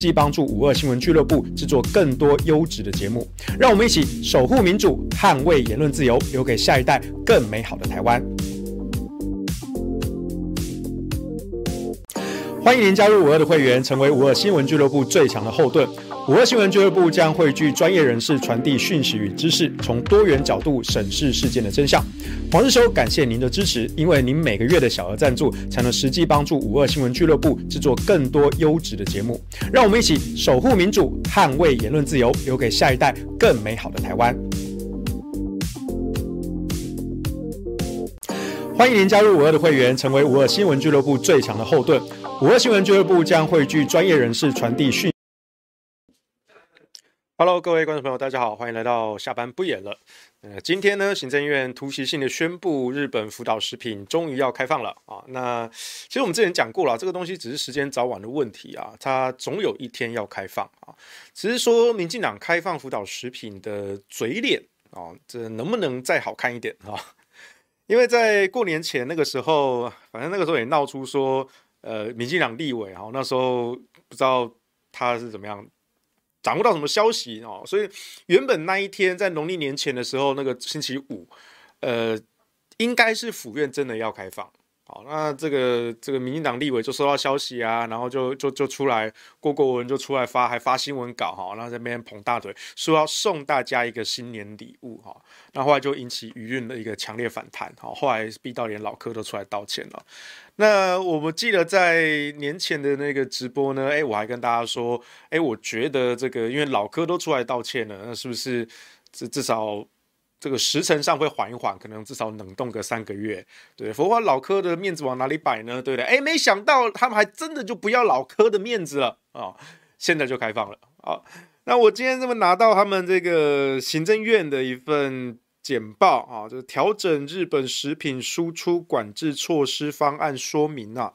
既帮助五二新闻俱乐部制作更多优质的节目，让我们一起守护民主，捍卫言论自由，留给下一代更美好的台湾。欢迎您加入五二的会员，成为五二新闻俱乐部最强的后盾。五二新闻俱乐部将汇聚专业人士，传递讯息与知识，从多元角度审视事件的真相。黄日修，感谢您的支持，因为您每个月的小额赞助，才能实际帮助五二新闻俱乐部制作更多优质的节目。让我们一起守护民主，捍卫言论自由，留给下一代更美好的台湾。欢迎您加入五二的会员，成为五二新闻俱乐部最强的后盾。五二新闻俱乐部将汇聚专业人士，传递讯。Hello，各位观众朋友，大家好，欢迎来到下班不演了。呃，今天呢，行政院突袭性的宣布，日本福岛食品终于要开放了啊。那其实我们之前讲过了，这个东西只是时间早晚的问题啊，它总有一天要开放啊。只是说，民进党开放福岛食品的嘴脸啊，这能不能再好看一点啊？因为在过年前那个时候，反正那个时候也闹出说，呃，民进党立委啊，那时候不知道他是怎么样。掌握到什么消息哦？所以原本那一天在农历年前的时候，那个星期五，呃，应该是府院真的要开放。好，那这个这个民进党立委就收到消息啊，然后就就就出来，郭国文就出来发，还发新闻稿哈，然后在那边捧大腿，说要送大家一个新年礼物哈。那后来就引起舆论的一个强烈反弹，哈，后来逼到连老柯都出来道歉了。那我们记得在年前的那个直播呢，哎，我还跟大家说，哎，我觉得这个因为老柯都出来道歉了，那是不是至至少？这个时程上会缓一缓，可能至少冷冻个三个月，对，否则老柯的面子往哪里摆呢？对不对？哎，没想到他们还真的就不要老柯的面子了啊、现在就开放了啊、那我今天这么拿到他们这个行政院的一份简报啊，就是调整日本食品输出管制措施方案说明啊。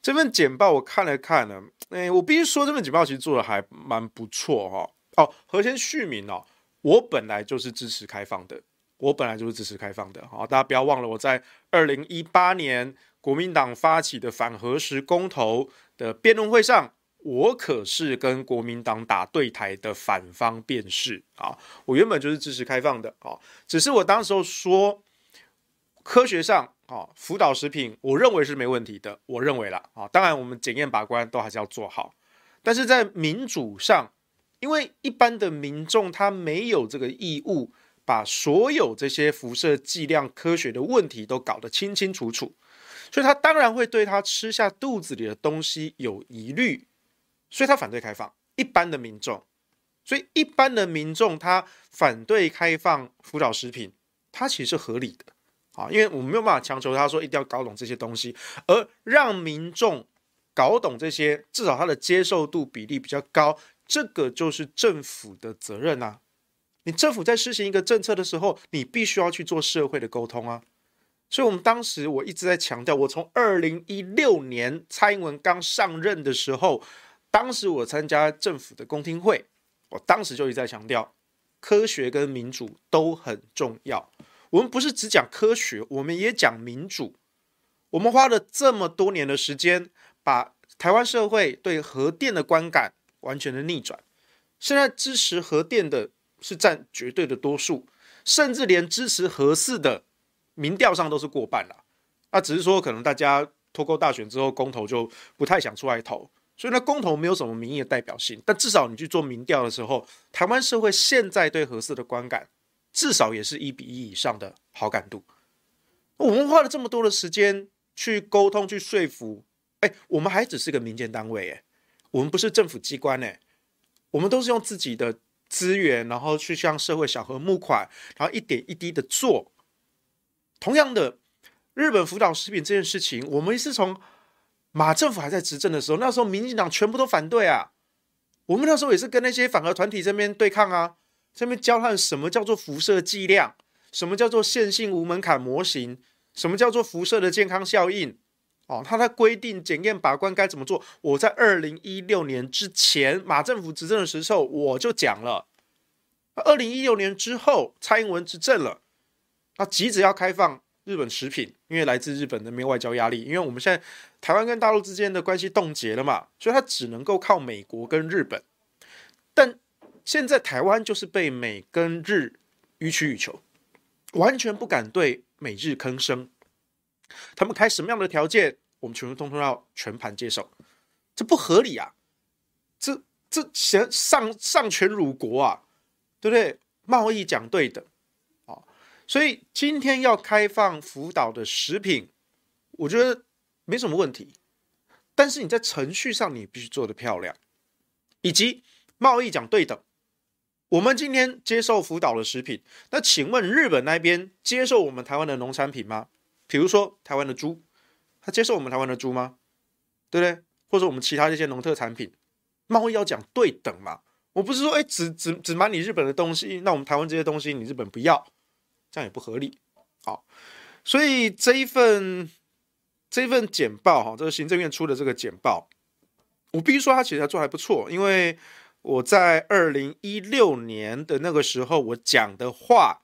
这份简报我看了看呢，哎，我必须说这份简报其实做的还蛮不错哈、哦。哦，和先续名哦。我本来就是支持开放的，我本来就是支持开放的。好，大家不要忘了，我在二零一八年国民党发起的反核食公投的辩论会上，我可是跟国民党打对台的反方辩士啊。我原本就是支持开放的啊，只是我当时候说，科学上啊，福岛食品，我认为是没问题的，我认为了啊。当然，我们检验把关都还是要做好，但是在民主上。因为一般的民众他没有这个义务把所有这些辐射剂量科学的问题都搞得清清楚楚，所以他当然会对他吃下肚子里的东西有疑虑，所以他反对开放。一般的民众，所以一般的民众他反对开放福岛食品，他其实是合理的啊，因为我们没有办法强求他说一定要搞懂这些东西，而让民众搞懂这些，至少他的接受度比例比较高。这个就是政府的责任啊！你政府在施行一个政策的时候，你必须要去做社会的沟通啊。所以，我们当时我一直在强调，我从二零一六年蔡英文刚上任的时候，当时我参加政府的公听会，我当时就一直在强调，科学跟民主都很重要。我们不是只讲科学，我们也讲民主。我们花了这么多年的时间，把台湾社会对核电的观感。完全的逆转，现在支持核电的是占绝对的多数，甚至连支持核四的民调上都是过半了。那只是说，可能大家脱钩大选之后，公投就不太想出来投，所以呢，公投没有什么民意的代表性。但至少你去做民调的时候，台湾社会现在对核四的观感，至少也是一比一以上的好感度。我们花了这么多的时间去沟通、去说服，哎，我们还只是个民间单位，哎。我们不是政府机关呢，我们都是用自己的资源，然后去向社会小额募款，然后一点一滴的做。同样的，日本福岛食品这件事情，我们是从马政府还在执政的时候，那时候民进党全部都反对啊。我们那时候也是跟那些反核团体这边对抗啊，这边交换什么叫做辐射剂量，什么叫做线性无门槛模型，什么叫做辐射的健康效应。哦，他在规定检验把关该怎么做。我在二零一六年之前，马政府执政的时候，我就讲了。二零一六年之后，蔡英文执政了，他急着要开放日本食品，因为来自日本的没有外交压力，因为我们现在台湾跟大陆之间的关系冻结了嘛，所以他只能够靠美国跟日本。但现在台湾就是被美跟日予取予求，完全不敢对美日吭声。他们开什么样的条件，我们全部通通要全盘接受，这不合理啊！这这想上上权辱国啊，对不对？贸易讲对等。所以今天要开放福岛的食品，我觉得没什么问题。但是你在程序上你必须做得漂亮，以及贸易讲对等。我们今天接受福岛的食品，那请问日本那边接受我们台湾的农产品吗？比如说台湾的猪，他接受我们台湾的猪吗？对不对？或者我们其他这些农特产品，贸易要讲对等嘛？我不是说哎，只只只买你日本的东西，那我们台湾这些东西你日本不要。这样也不合理，好，所以这一份这一份简报哈，这个行政院出的这个简报，我必须说他其实做还不错，因为我在二零一六年的那个时候我讲的话，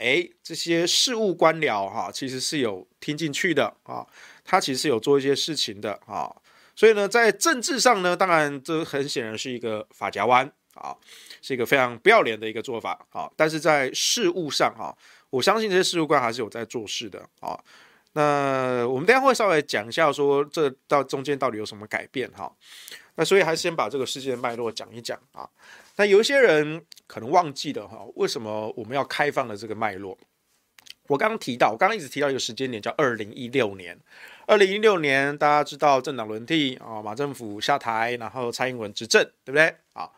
哎，这些事务官僚哈，其实是有听进去的啊，他其实是有做一些事情的啊，所以呢，在政治上呢，当然这很显然是一个法夹弯啊，是一个非常不要脸的一个做法啊，但是在事务上哈。我相信这些事务官还是有在做事的啊。那我们等下会稍微讲一下，说这到中间到底有什么改变哈。那所以还是先把这个事件脉络讲一讲啊。那有一些人可能忘记了哈，为什么我们要开放的这个脉络？我刚刚提到，我刚刚一直提到一个时间点，叫二零一六年。二零一六年大家知道政党轮替啊，马政府下台，然后蔡英文执政，对不对啊？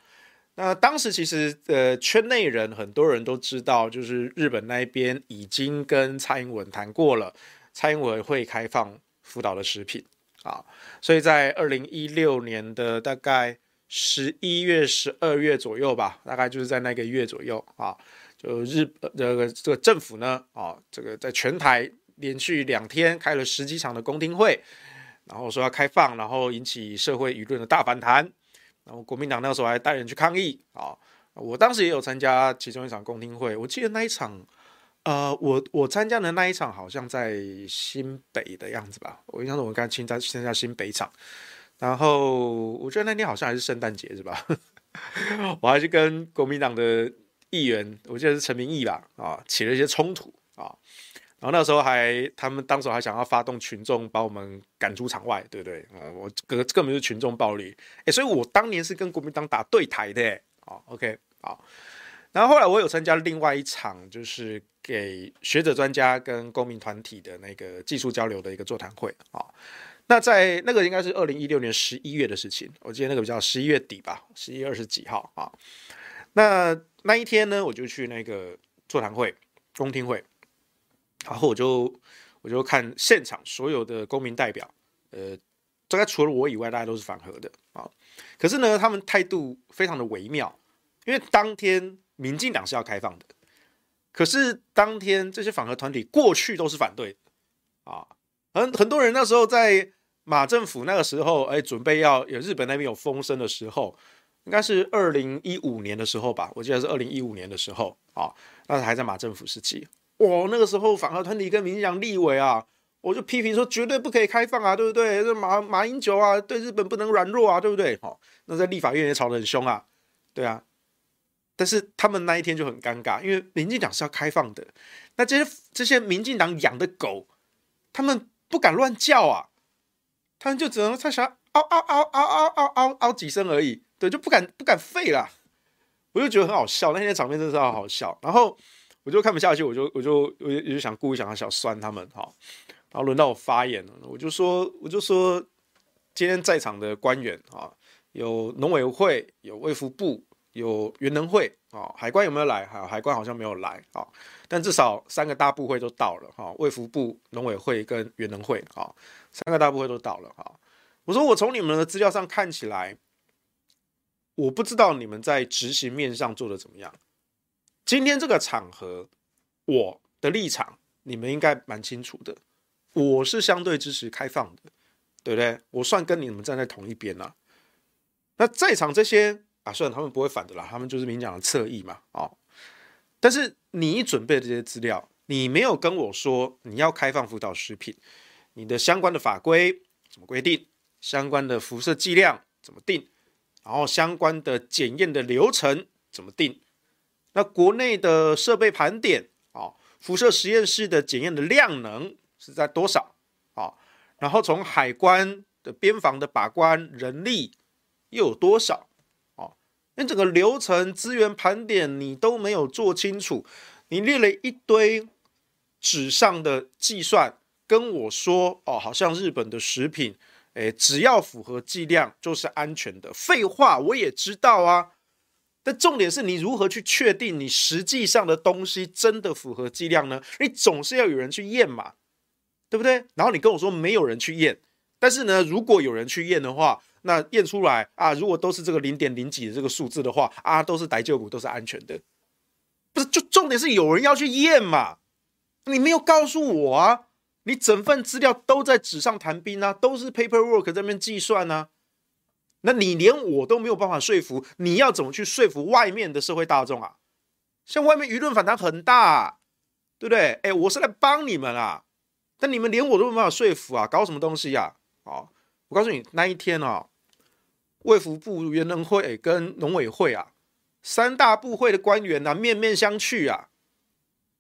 那当时其实，呃，圈内人很多人都知道，就是日本那边已经跟蔡英文谈过了，蔡英文会开放福岛的食品啊，所以在二零一六年的大概十一月、十二月左右吧，大概就是在那个月左右啊，就日这个这个政府呢，啊，这个在全台连续两天开了十几场的公听会，然后说要开放，然后引起社会舆论的大反弹。然后国民党那时候还带人去抗议啊！我当时也有参加其中一场公听会，我记得那一场，呃，我我参加的那一场好像在新北的样子吧。我印象中我刚参加参加新北场，然后我觉得那天好像还是圣诞节是吧？我还是跟国民党的议员，我记得是陈明义吧，啊，起了一些冲突啊。然后那时候还，他们当时还想要发动群众把我们赶出场外，对不对？啊，我根根本就是群众暴力，诶，所以我当年是跟国民党打对台的，啊，OK，好。然后后来我有参加另外一场，就是给学者专家跟公民团体的那个技术交流的一个座谈会，啊，那在那个应该是二零一六年十一月的事情，我记得那个比较十一月底吧，十一月二十几号啊。那那一天呢，我就去那个座谈会、公听会。然后我就我就看现场所有的公民代表，呃，大概除了我以外，大家都是反核的啊。可是呢，他们态度非常的微妙，因为当天民进党是要开放的，可是当天这些反核团体过去都是反对啊。很很多人那时候在马政府那个时候，哎，准备要有日本那边有风声的时候，应该是二零一五年的时候吧，我记得是二零一五年的时候啊，那还在马政府时期。哇，那个时候反核团体跟民进党立委啊，我就批评说绝对不可以开放啊，对不对？这马马英九啊，对日本不能软弱啊，对不对？好，那在立法院也吵得很凶啊，对啊。但是他们那一天就很尴尬，因为民进党是要开放的，那这些这些民进党养的狗，他们不敢乱叫啊，他们就只能在想嗷嗷嗷嗷嗷嗷嗷嗷几声而已，对，就不敢不敢吠了。我就觉得很好笑，那天场面真的是好好笑，然后。我就看不下去，我就我就我就我就想故意想要小酸他们哈，然后轮到我发言了，我就说我就说今天在场的官员啊，有农委会，有卫福部，有原能会啊，海关有没有来？哈，海关好像没有来啊，但至少三个大部会都到了哈，卫福部、农委会跟原能会啊，三个大部会都到了哈。我说我从你们的资料上看起来，我不知道你们在执行面上做的怎么样。今天这个场合，我的立场你们应该蛮清楚的。我是相对支持开放的，对不对？我算跟你们站在同一边了。那在场这些啊，虽然他们不会反的啦，他们就是明讲的侧翼嘛，哦。但是你准备的这些资料，你没有跟我说你要开放辅导食品，你的相关的法规怎么规定？相关的辐射剂量怎么定？然后相关的检验的流程怎么定？那国内的设备盘点啊，辐射实验室的检验的量能是在多少？啊，然后从海关的边防的把关人力又有多少？整个流程资源盘点你都没有做清楚，你列了一堆纸上的计算，跟我说哦，好像日本的食品，诶，只要符合剂量就是安全的。废话，我也知道啊。但重点是你如何去确定你实际上的东西真的符合剂量呢？你总是要有人去验嘛，对不对？然后你跟我说没有人去验，但是呢，如果有人去验的话，那验出来啊，如果都是这个零点零几的这个数字的话啊，都是逮救股，都是安全的。不是，就重点是有人要去验嘛？你没有告诉我啊？你整份资料都在纸上谈兵啊，都是 paperwork 在那边计算啊。那你连我都没有办法说服，你要怎么去说服外面的社会大众啊？像外面舆论反弹很大啊，对不对？哎，我是来帮你们啊，但你们连我都没有办法说服啊，搞什么东西呀？啊，我告诉你，那一天啊，卫福部原能会跟农委会啊，三大部会的官员啊，面面相觑啊。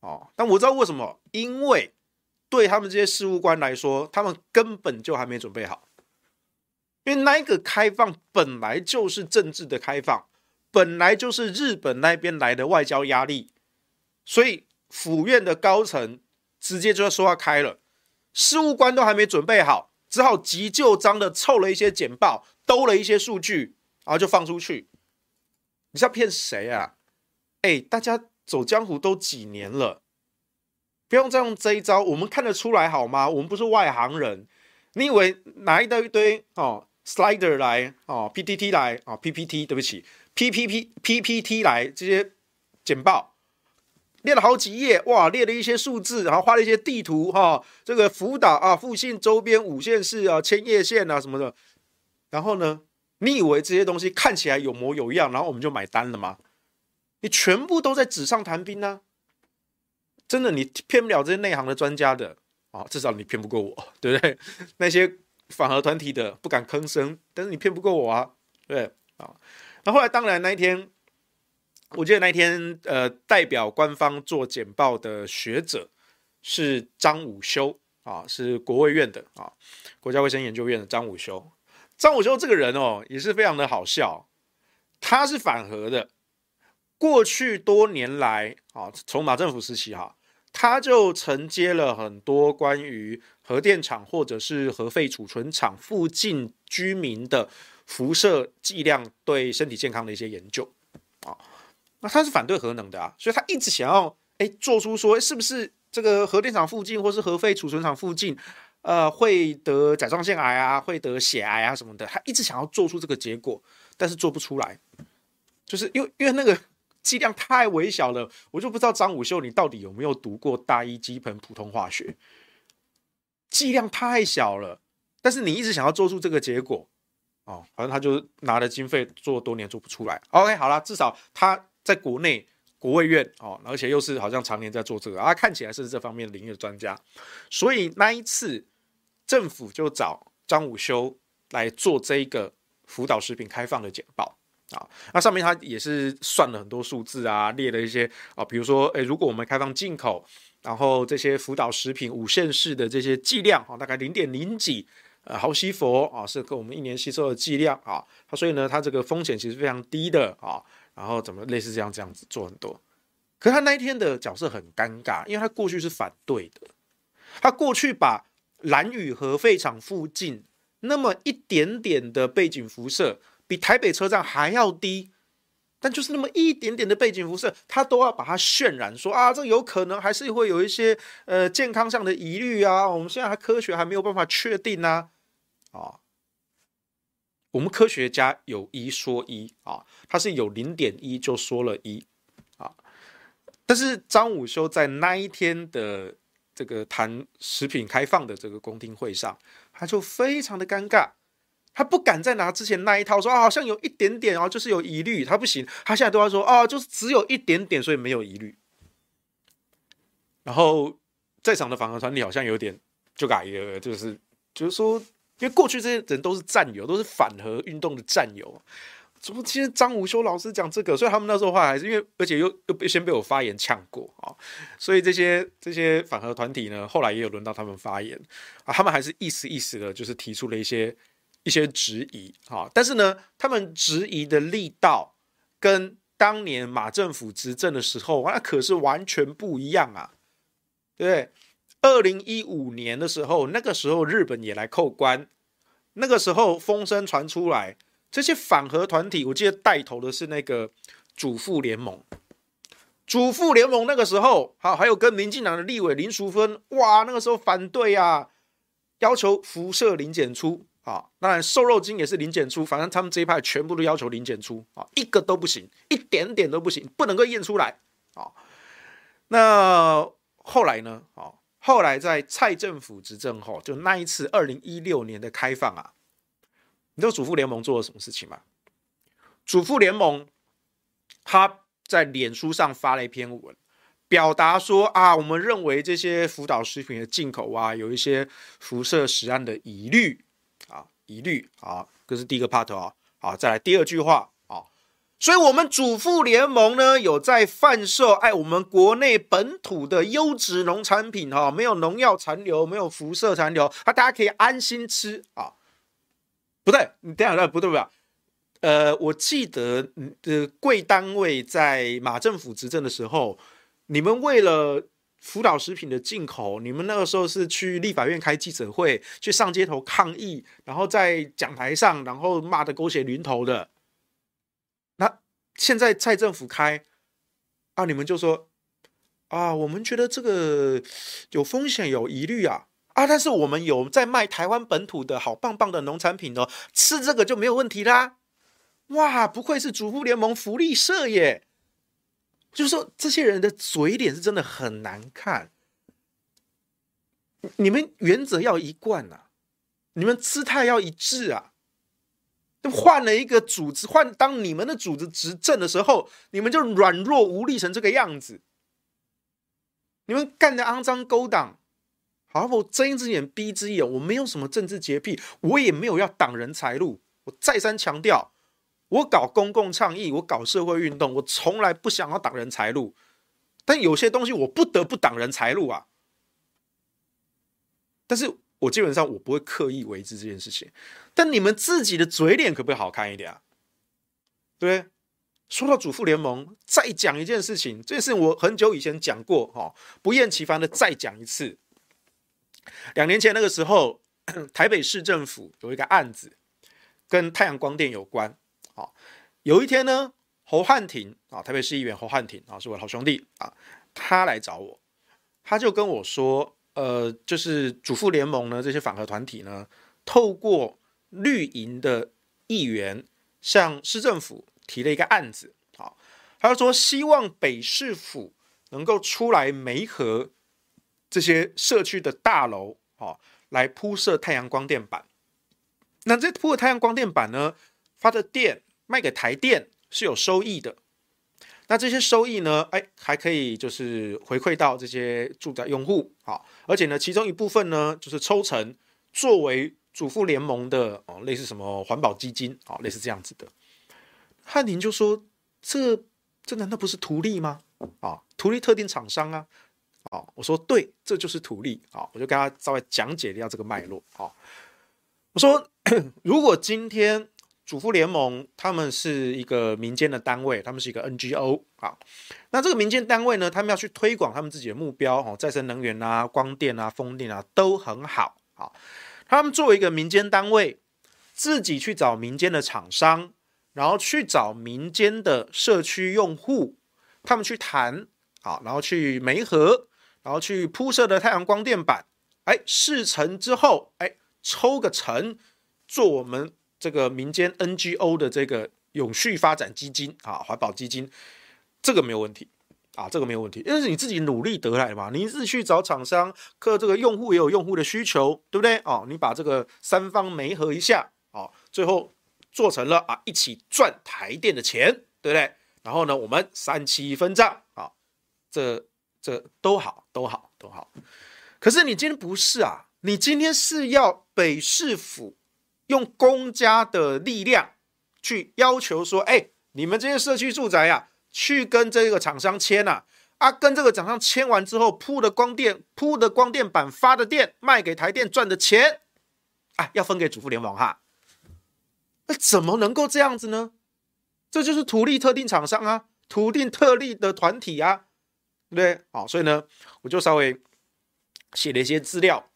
哦，但我知道为什么，因为对他们这些事务官来说，他们根本就还没准备好。因为那个开放本来就是政治的开放，本来就是日本那边来的外交压力，所以府院的高层直接就要说要开了，事务官都还没准备好，只好急就章的凑了一些简报，兜了一些数据，然后就放出去。你是要骗谁啊？哎，大家走江湖都几年了，不用再用这一招，我们看得出来好吗？我们不是外行人，你以为拿一堆一堆哦？Slider 来哦，PPT 来哦，PPT 对不起，P P P PPT 来这些简报列了好几页哇，列了一些数字，然后画了一些地图哈、这个福岛啊附近周边五县市啊千叶县啊什么的，然后呢，你以为这些东西看起来有模有样，然后我们就买单了吗？你全部都在纸上谈兵呢、真的你骗不了这些内行的专家的啊、至少你骗不过我，对不对？那些。反核团体的不敢吭声，但是你骗不过我啊，对啊。那后来当然那一天，我记得那一天呃，代表官方做简报的学者是张武修啊，是国卫院的啊，国家卫生研究院的张武修。张武修这个人哦，也是非常的好笑，他是反核的。过去多年来啊，从马政府时期哈，他就承接了很多关于。核电厂或者是核废储存厂附近居民的辐射剂量对身体健康的一些研究，那他是反对核能的啊，所以他一直想要哎做出说是不是这个核电厂附近或是核废储存厂附近呃会得甲状腺癌啊，会得血癌啊什么的，他一直想要做出这个结果，但是做不出来，就是因为因为那个剂量太微小了，我就不知道张武秀你到底有没有读过大一基本普通化学。剂量太小了，但是你一直想要做出这个结果，哦，反正他就拿了经费做多年做不出来。OK，好了，至少他在国内国卫院哦，而且又是好像常年在做这个啊，看起来是这方面领域的专家。所以那一次政府就找张武修来做这一个福岛食品开放的简报啊，那上面他也是算了很多数字啊，列了一些啊，比如说，诶，如果我们开放进口。然后这些福岛食品五县市的这些剂量啊，大概零点零几呃毫西弗啊，是跟我们一年吸收的剂量啊。它所以呢，它这个风险其实非常低的啊。然后怎么类似这样这样子做很多，可是他那一天的角色很尴尬，因为他过去是反对的，他过去把蓝屿核废厂附近那么一点点的背景辐射，比台北车站还要低。但就是那么一点点的背景辐射，他都要把它渲染说啊，这有可能还是会有一些呃健康上的疑虑啊。我们现在还科学还没有办法确定啊。啊，我们科学家有一说一啊，他是有零点一就说了一啊。但是张武修在那一天的这个谈食品开放的这个公听会上，他就非常的尴尬。他不敢再拿之前那一套说啊，好像有一点点哦，就是有疑虑，他不行，他现在都要说啊，就是只有一点点，所以没有疑虑。然后在场的反核团体好像有点就改了，就是就是说，因为过去这些人都是战友，都是反核运动的战友。怎么今天张武修老师讲这个？所以他们那时候话还是因为，而且又又被先被我发言呛过啊，所以这些这些反核团体呢，后来也有轮到他们发言啊，他们还是意思意思的，就是提出了一些一些质疑啊，但是呢，他们质疑的力道跟当年马政府执政的时候，那可是完全不一样啊，对不对？二零一五年的时候，那个时候日本也来扣关，那个时候风声传出来。这些反核团体，我记得带头的是那个主妇联盟。主妇联盟那个时候，好，还有跟民进党的立委林淑芬，哇，那个时候反对啊，要求辐射零检出啊，当然瘦肉精也是零检出，反正他们这一派全部都要求零检出啊，一个都不行，一点点都不行，不能够验出来啊。那后来呢？啊，后来在蔡政府执政后，就那一次二零一六年的开放啊。你知道主妇联盟做了什么事情吗？主妇联盟他在脸书上发了一篇文，表达说啊，我们认为这些福岛食品的进口啊，有一些辐射食安的疑虑啊，疑虑啊，这是第一个 part 啊，好，再来第二句话，所以我们主妇联盟呢，有在贩售哎，我们国内本土的优质农产品哈，没有农药残留，没有辐射残留，啊，大家可以安心吃啊。不对，你等下，那不对？呃，我记得的贵单位在马政府执政的时候，你们为了辅导食品的进口，你们那个时候是去立法院开记者会，去上街头抗议，然后在讲台上，然后骂得狗血淋头的。现在蔡政府开啊，你们就说啊，我们觉得这个有风险，有疑虑啊。啊！但是我们有在卖台湾本土的好棒棒的农产品哦，吃这个就没有问题啦。哇，不愧是主妇联盟福利社耶！就是说，这些人的嘴脸是真的很难看。你们原则要一贯啊，你们姿态要一致啊。换了一个组织，换当你们的组织执政的时候，你们就软弱无力成这个样子。你们干的肮脏勾当。好，我睁一只眼闭一只眼，我没有什么政治洁癖，我也没有要挡人财路。我再三强调，我搞公共倡议，我搞社会运动，我从来不想要挡人财路。但有些东西我不得不挡人财路啊。但是我基本上我不会刻意为之这件事情。但你们自己的嘴脸可不可以好看一点啊？对，说到主妇联盟，再讲一件事情，这件事情我很久以前讲过，哈，不厌其烦的再讲一次。两年前那个时候，台北市政府有一个案子，跟太阳光电有关。好，有一天呢，侯汉廷啊，台北市议员侯汉廷啊，是我的好兄弟啊，他来找我，他就跟我说，呃，就是主妇联盟呢，这些反核团体呢，透过绿营的议员向市政府提了一个案子，好，他说希望北市府能够出来媒合。这些社区的大楼，哦，来铺设太阳光电板。那这铺的太阳光电板呢，发的电卖给台电是有收益的。那这些收益呢，哎，还可以就是回馈到这些住宅用户，好，而且呢，其中一部分呢，就是抽成作为主妇联盟的哦，类似什么环保基金，哦，类似这样子的。汉廷就说：“这这难道不是图利吗？啊，图利特定厂商啊。”好，我说对，这就是图利。好，我就跟他稍微讲解一下这个脉络。好，我说 如果今天主妇联盟他们是一个民间的单位，他们是一个 NGO。啊，那这个民间单位呢，他们要去推广他们自己的目标，哦，再生能源啊、光电啊、风电啊都很好。啊，他们作为一个民间单位，自己去找民间的厂商，然后去找民间的社区用户，他们去谈，好，然后去媒合。然后去铺设的太阳光电板，哎，事成之后，哎，抽个成，做我们这个民间 NGO 的这个永续发展基金啊，环保基金，这个没有问题啊，这个没有问题，因为是你自己努力得来嘛，你自己去找厂商，可这个用户也有用户的需求，对不对？哦，你把这个三方媒合一下，哦，最后做成了啊，一起赚台电的钱，对不对？然后呢，我们三七分账啊，这。这都好，都好，都好。可是你今天不是啊，你今天是要北市府用公家的力量去要求说，哎，你们这些社区住宅呀、啊，去跟这个厂商签啊，啊，跟这个厂商签完之后，铺的光电、铺的光电板、发的电，卖给台电赚的钱，啊，要分给主妇联盟哈。那怎么能够这样子呢？这就是土地特定厂商啊，土地特例的团体啊，对不对？好，所以呢，我就稍微。写了一些资料，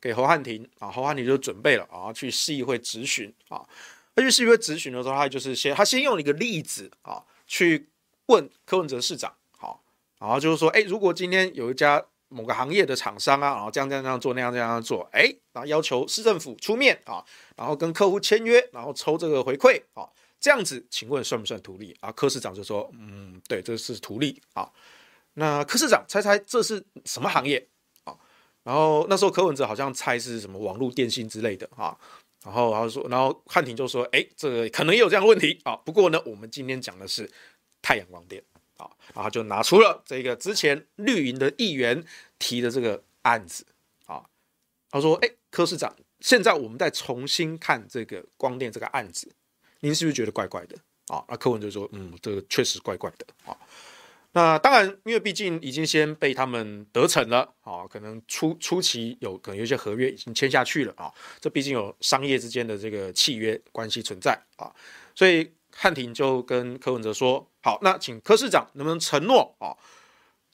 给侯汉廷啊，侯汉廷就准备了啊，去市议会质询啊。他去市议会质询的时候，他就是先他先用了一个例子啊，去问柯文哲市长，好，然后就是说，哎，如果今天有一家某个行业的厂商啊，然后这样这样这样做，那样这样做，哎，然后要求市政府出面啊，然后跟客户签约，然后抽这个回馈啊，这样子，请问算不算图利啊？柯市长就说，嗯，对，这是图利啊。那柯市长猜猜这是什么行业？然后那时候柯文哲好像猜是什么网络电信之类的啊，然后然后说，然后汉廷就说，哎，这个可能也有这样的问题啊。不过呢，我们今天讲的是太阳光电啊，然后就拿出了这个之前绿营的议员提的这个案子啊。他说，哎，柯市长，现在我们再重新看这个光电这个案子，您是不是觉得怪怪的啊？那柯文哲说，嗯，这个确实怪怪的啊。那当然，因为毕竟已经先被他们得逞了啊，可能初初期有可能有些合约已经签下去了啊，这毕竟有商业之间的这个契约关系存在啊，所以汉廷就跟柯文哲说：“好，那请柯市长能不能承诺啊，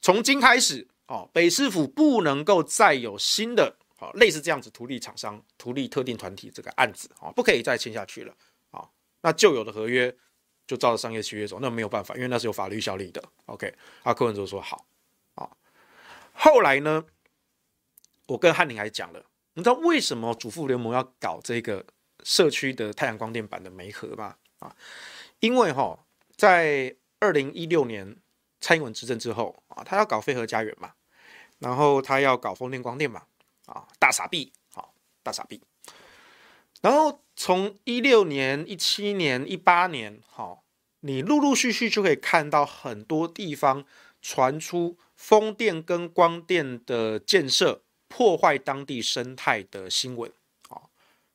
从今开始啊，北市府不能够再有新的啊类似这样子图利厂商、图利特定团体这个案子啊，不可以再签下去了啊，那旧有的合约。”就照着商业契约走，那没有办法，因为那是有法律效力的。OK，阿柯文哲说好啊。后来呢，我跟汉林还讲了，你知道为什么主妇联盟要搞这个社区的太阳光电板的煤核吗？啊，因为哈，在二零一六年蔡英文执政之后啊，他要搞飞核家园嘛，然后他要搞风电光电嘛，啊，大傻逼，好，大傻逼。然后从一六年、一七年、一八年，好，你陆陆续续就可以看到很多地方传出风电跟光电的建设破坏当地生态的新闻，啊，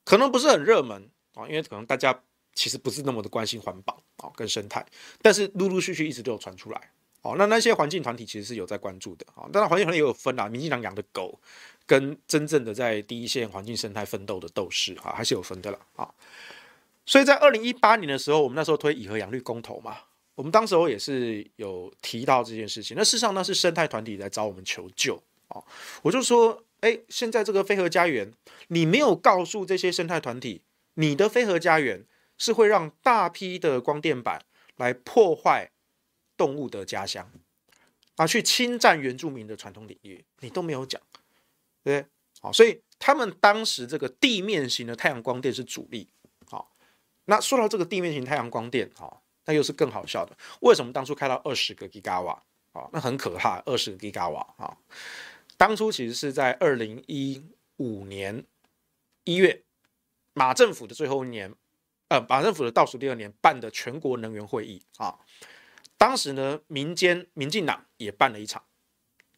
可能不是很热门啊，因为可能大家其实不是那么的关心环保啊跟生态，但是陆陆续续一直都有传出来，哦，那那些环境团体其实是有在关注的啊，当然环境团体也有分啊，民进党养的狗。跟真正的在第一线环境生态奋斗的斗士啊，还是有分的了啊。所以在二零一八年的时候，我们那时候推以和养绿公投嘛，我们当时候也是有提到这件事情。那事实上那是生态团体来找我们求救啊。我就说，哎，现在这个飞核家园，你没有告诉这些生态团体，你的飞核家园是会让大批的光电板来破坏动物的家乡啊，去侵占原住民的传统领域，你都没有讲。对，好，所以他们当时这个地面型的太阳光电是主力，好，那说到这个地面型太阳光电，好，那又是更好笑的，为什么当初开到二十个吉瓦，啊，那很可怕，二十个吉瓦，啊，当初其实是在二零一五年一月，马政府的最后一年，呃，马政府的倒数第二年办的全国能源会议，啊，当时呢，民间民进党也办了一场。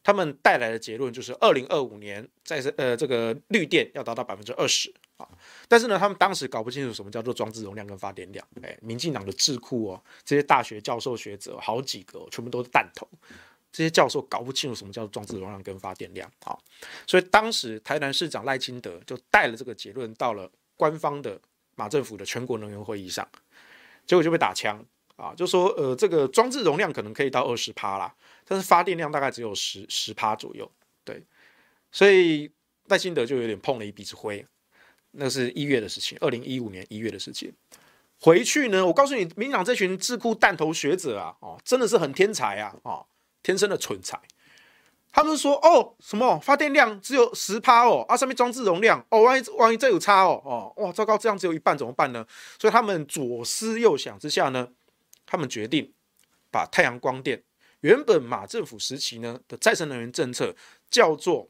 他们带来的结论就是，二零二五年在这呃这个绿电要达到百分之二十啊，但是呢，他们当时搞不清楚什么叫做装置容量跟发电量。哎，民进党的智库哦，这些大学教授学者好几个，全部都是弹头，这些教授搞不清楚什么叫做装置容量跟发电量啊，所以当时台南市长赖清德就带了这个结论到了官方的马政府的全国能源会议上，结果就被打枪啊，就说呃这个装置容量可能可以到二十趴啦。但是发电量大概只有十十趴左右，对，所以赖清德就有点碰了一鼻子灰。那是一月的事情，二零一五年一月的事情。回去呢，我告诉你，民党这群智库弹头学者啊，哦，真的是很天才啊，哦，天生的蠢材。他们说，哦，什么发电量只有十趴哦，啊，上面装置容量，哦，万一万一这有差哦，哦，哇，糟糕，这样只有一半怎么办呢？所以他们左思右想之下呢，他们决定把太阳光电。原本马政府时期呢的再生能源政策叫做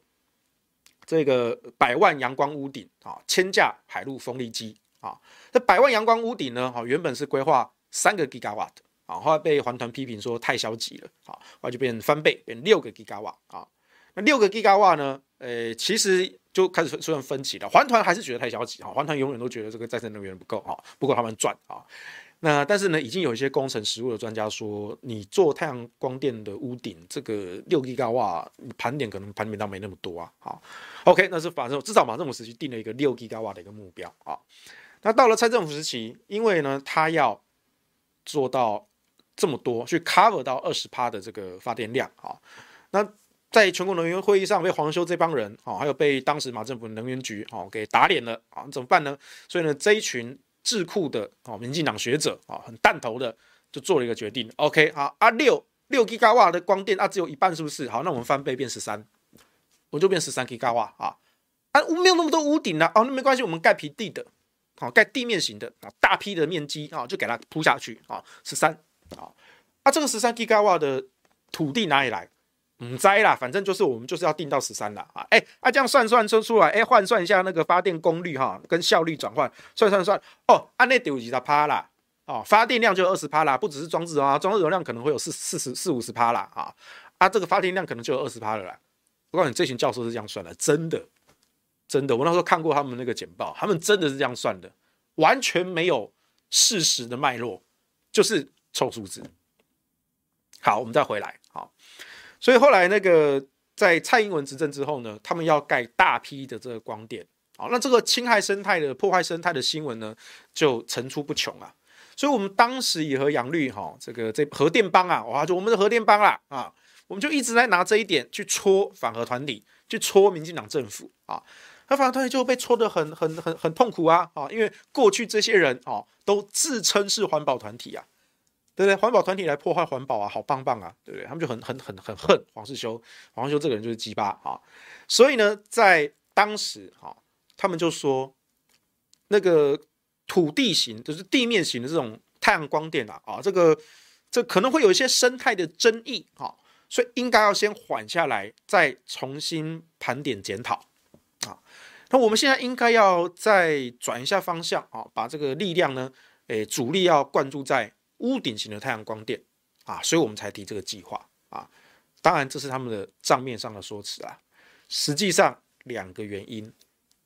这个百万阳光屋顶啊，千架海陆风力机啊。这百万阳光屋顶呢，哈，原本是规划三个吉瓦特啊，后来被环团批评说太消极了，啊，后来就变成翻倍，变六个吉瓦啊。那六个吉瓦呢？呃，其实就开始出现分歧了。环团还是觉得太消极，哈，环团永远都觉得这个再生能源不够，哈，不够他们赚啊。那但是呢，已经有一些工程实务的专家说，你做太阳光电的屋顶，这个六吉瓦盘点可能盘点到没那么多啊。好，OK，那是反正至少马政府时期定了一个六吉瓦的一个目标啊。那到了蔡政府时期，因为呢，他要做到这么多，去 cover 到二十趴的这个发电量啊。那在全国能源会议上被黄修这帮人啊，还有被当时马政府能源局啊给打脸了啊，怎么办呢？所以呢，这一群。智库的啊，民进党学者啊，很弹头的，就做了一个决定。OK，好啊，六六吉瓦的光电啊，只有一半，是不是？好，那我们翻倍变十三，我就变十三吉瓦啊。啊，屋没有那么多屋顶了哦，那没关系，我们盖平地的，好，盖地面型的啊，大批的面积啊，就给它铺下去啊，十三啊。啊，这个十三吉瓦的土地哪里来？唔知啦，反正就是我们就是要定到十三啦啊！哎，啊这样算算出出来，哎，换算一下那个发电功率哈，跟效率转换，算算算哦，按那丢几十趴啦，哦，发电量就二十趴啦，不只是装置啊，装置容量可能会有四四十四五十趴啦啊，啊，这个发电量可能就有二十趴了啦。我告诉你，这群教授是这样算的，真的真的，我那时候看过他们那个简报，他们真的是这样算的，完全没有事实的脉络，就是凑数字。好，我们再回来，所以后来那个在蔡英文执政之后呢，他们要盖大批的这个光电，好，那这个侵害生态的、破坏生态的新闻呢，就层出不穷啊。所以我们当时以核养绿哈，这个这核电帮啊，哇，就我们的核电帮啦啊，我们就一直在拿这一点去戳反核团体，去戳民进党政府啊，那反核团体就被戳得很很很很痛苦啊啊，因为过去这些人啊都自称是环保团体啊。对不对？环保团体来破坏环保啊，好棒棒啊，对不对？他们就很很很很恨黄世修，黄世修这个人就是鸡巴啊。所以呢，在当时哈，他们就说那个土地型，就是地面型的这种太阳光电啊，啊，这个这可能会有一些生态的争议啊，所以应该要先缓下来，再重新盘点检讨啊。那我们现在应该要再转一下方向啊，把这个力量呢，诶，主力要灌注在。屋顶型的太阳光电啊，所以我们才提这个计划啊。当然，这是他们的账面上的说辞啊。实际上，两个原因。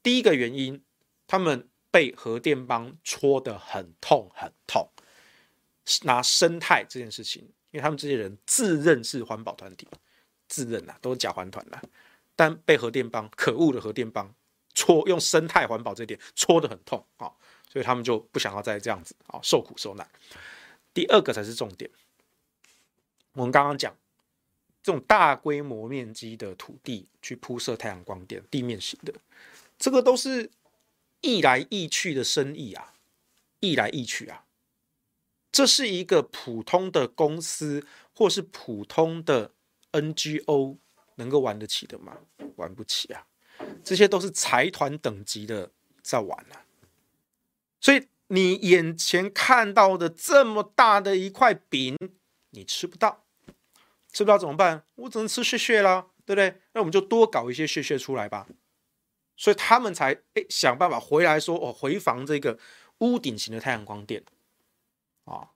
第一个原因，他们被核电帮戳得很痛很痛，拿生态这件事情，因为他们这些人自认是环保团体，自认、啊、都是假环团呐，但被核电帮可恶的核电帮戳，用生态环保这点戳得很痛啊，所以他们就不想要再这样子啊受苦受难。第二个才是重点。我们刚刚讲这种大规模面积的土地去铺设太阳光电，地面型的，这个都是易来易去的生意啊，易来易去啊。这是一个普通的公司或是普通的 NGO 能够玩得起的吗？玩不起啊。这些都是财团等级的在玩啊，所以。你眼前看到的这么大的一块饼，你吃不到，吃不到怎么办？我只能吃屑屑啦，对不对？那我们就多搞一些屑屑出来吧。所以他们才哎想办法回来说哦，回防这个屋顶型的太阳光电啊，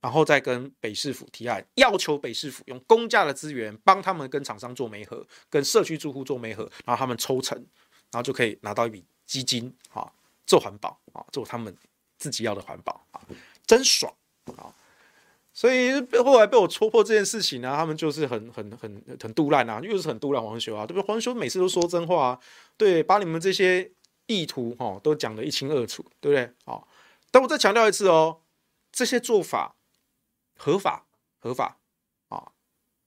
然后再跟北市府提案，要求北市府用公家的资源帮他们跟厂商做媒合，跟社区住户做媒合，然后他们抽成，然后就可以拿到一笔基金啊，做环保啊，做他们。自己要的环保啊，真爽啊！所以后来被我戳破这件事情呢，他们就是很很很很杜烂啊，又是很杜烂黄修啊，对不对？黄修每次都说真话啊，对，把你们这些意图哈都讲得一清二楚，对不对？啊，但我再强调一次哦，这些做法合法合法啊，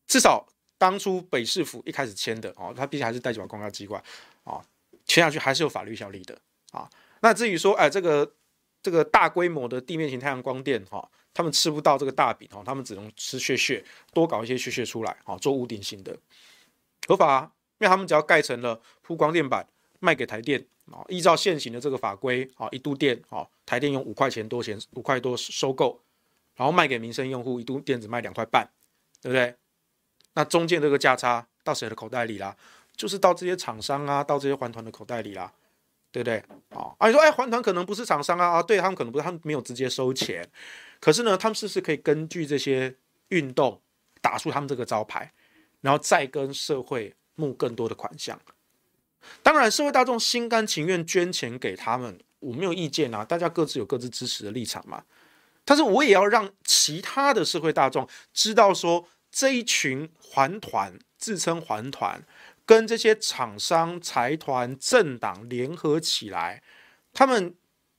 至少当初北市府一开始签的哦，他毕竟还是代表公家机关啊，签下去还是有法律效力的啊。那至于说哎这个。这个大规模的地面型太阳光电，哈，他们吃不到这个大饼，哈，他们只能吃屑屑，多搞一些屑屑出来，哈，做屋顶型的合法啊，因为他们只要盖成了铺光电板，卖给台电，啊，依照现行的这个法规，啊，一度电，啊，台电用五块钱多钱，五块多收购，然后卖给民生用户，一度电只卖两块半，对不对？那中间这个价差到谁的口袋里啦？就是到这些厂商啊，到这些环团的口袋里啦。对不对？啊，啊，你说，哎，环团可能不是厂商啊，啊，对他们可能不是，他们没有直接收钱，可是呢，他们是不是可以根据这些运动打出他们这个招牌，然后再跟社会募更多的款项？当然，社会大众心甘情愿捐钱给他们，我没有意见啊，大家各自有各自支持的立场嘛。但是我也要让其他的社会大众知道说，说这一群环团自称环团，跟这些厂商、财团、政党联合起来，他们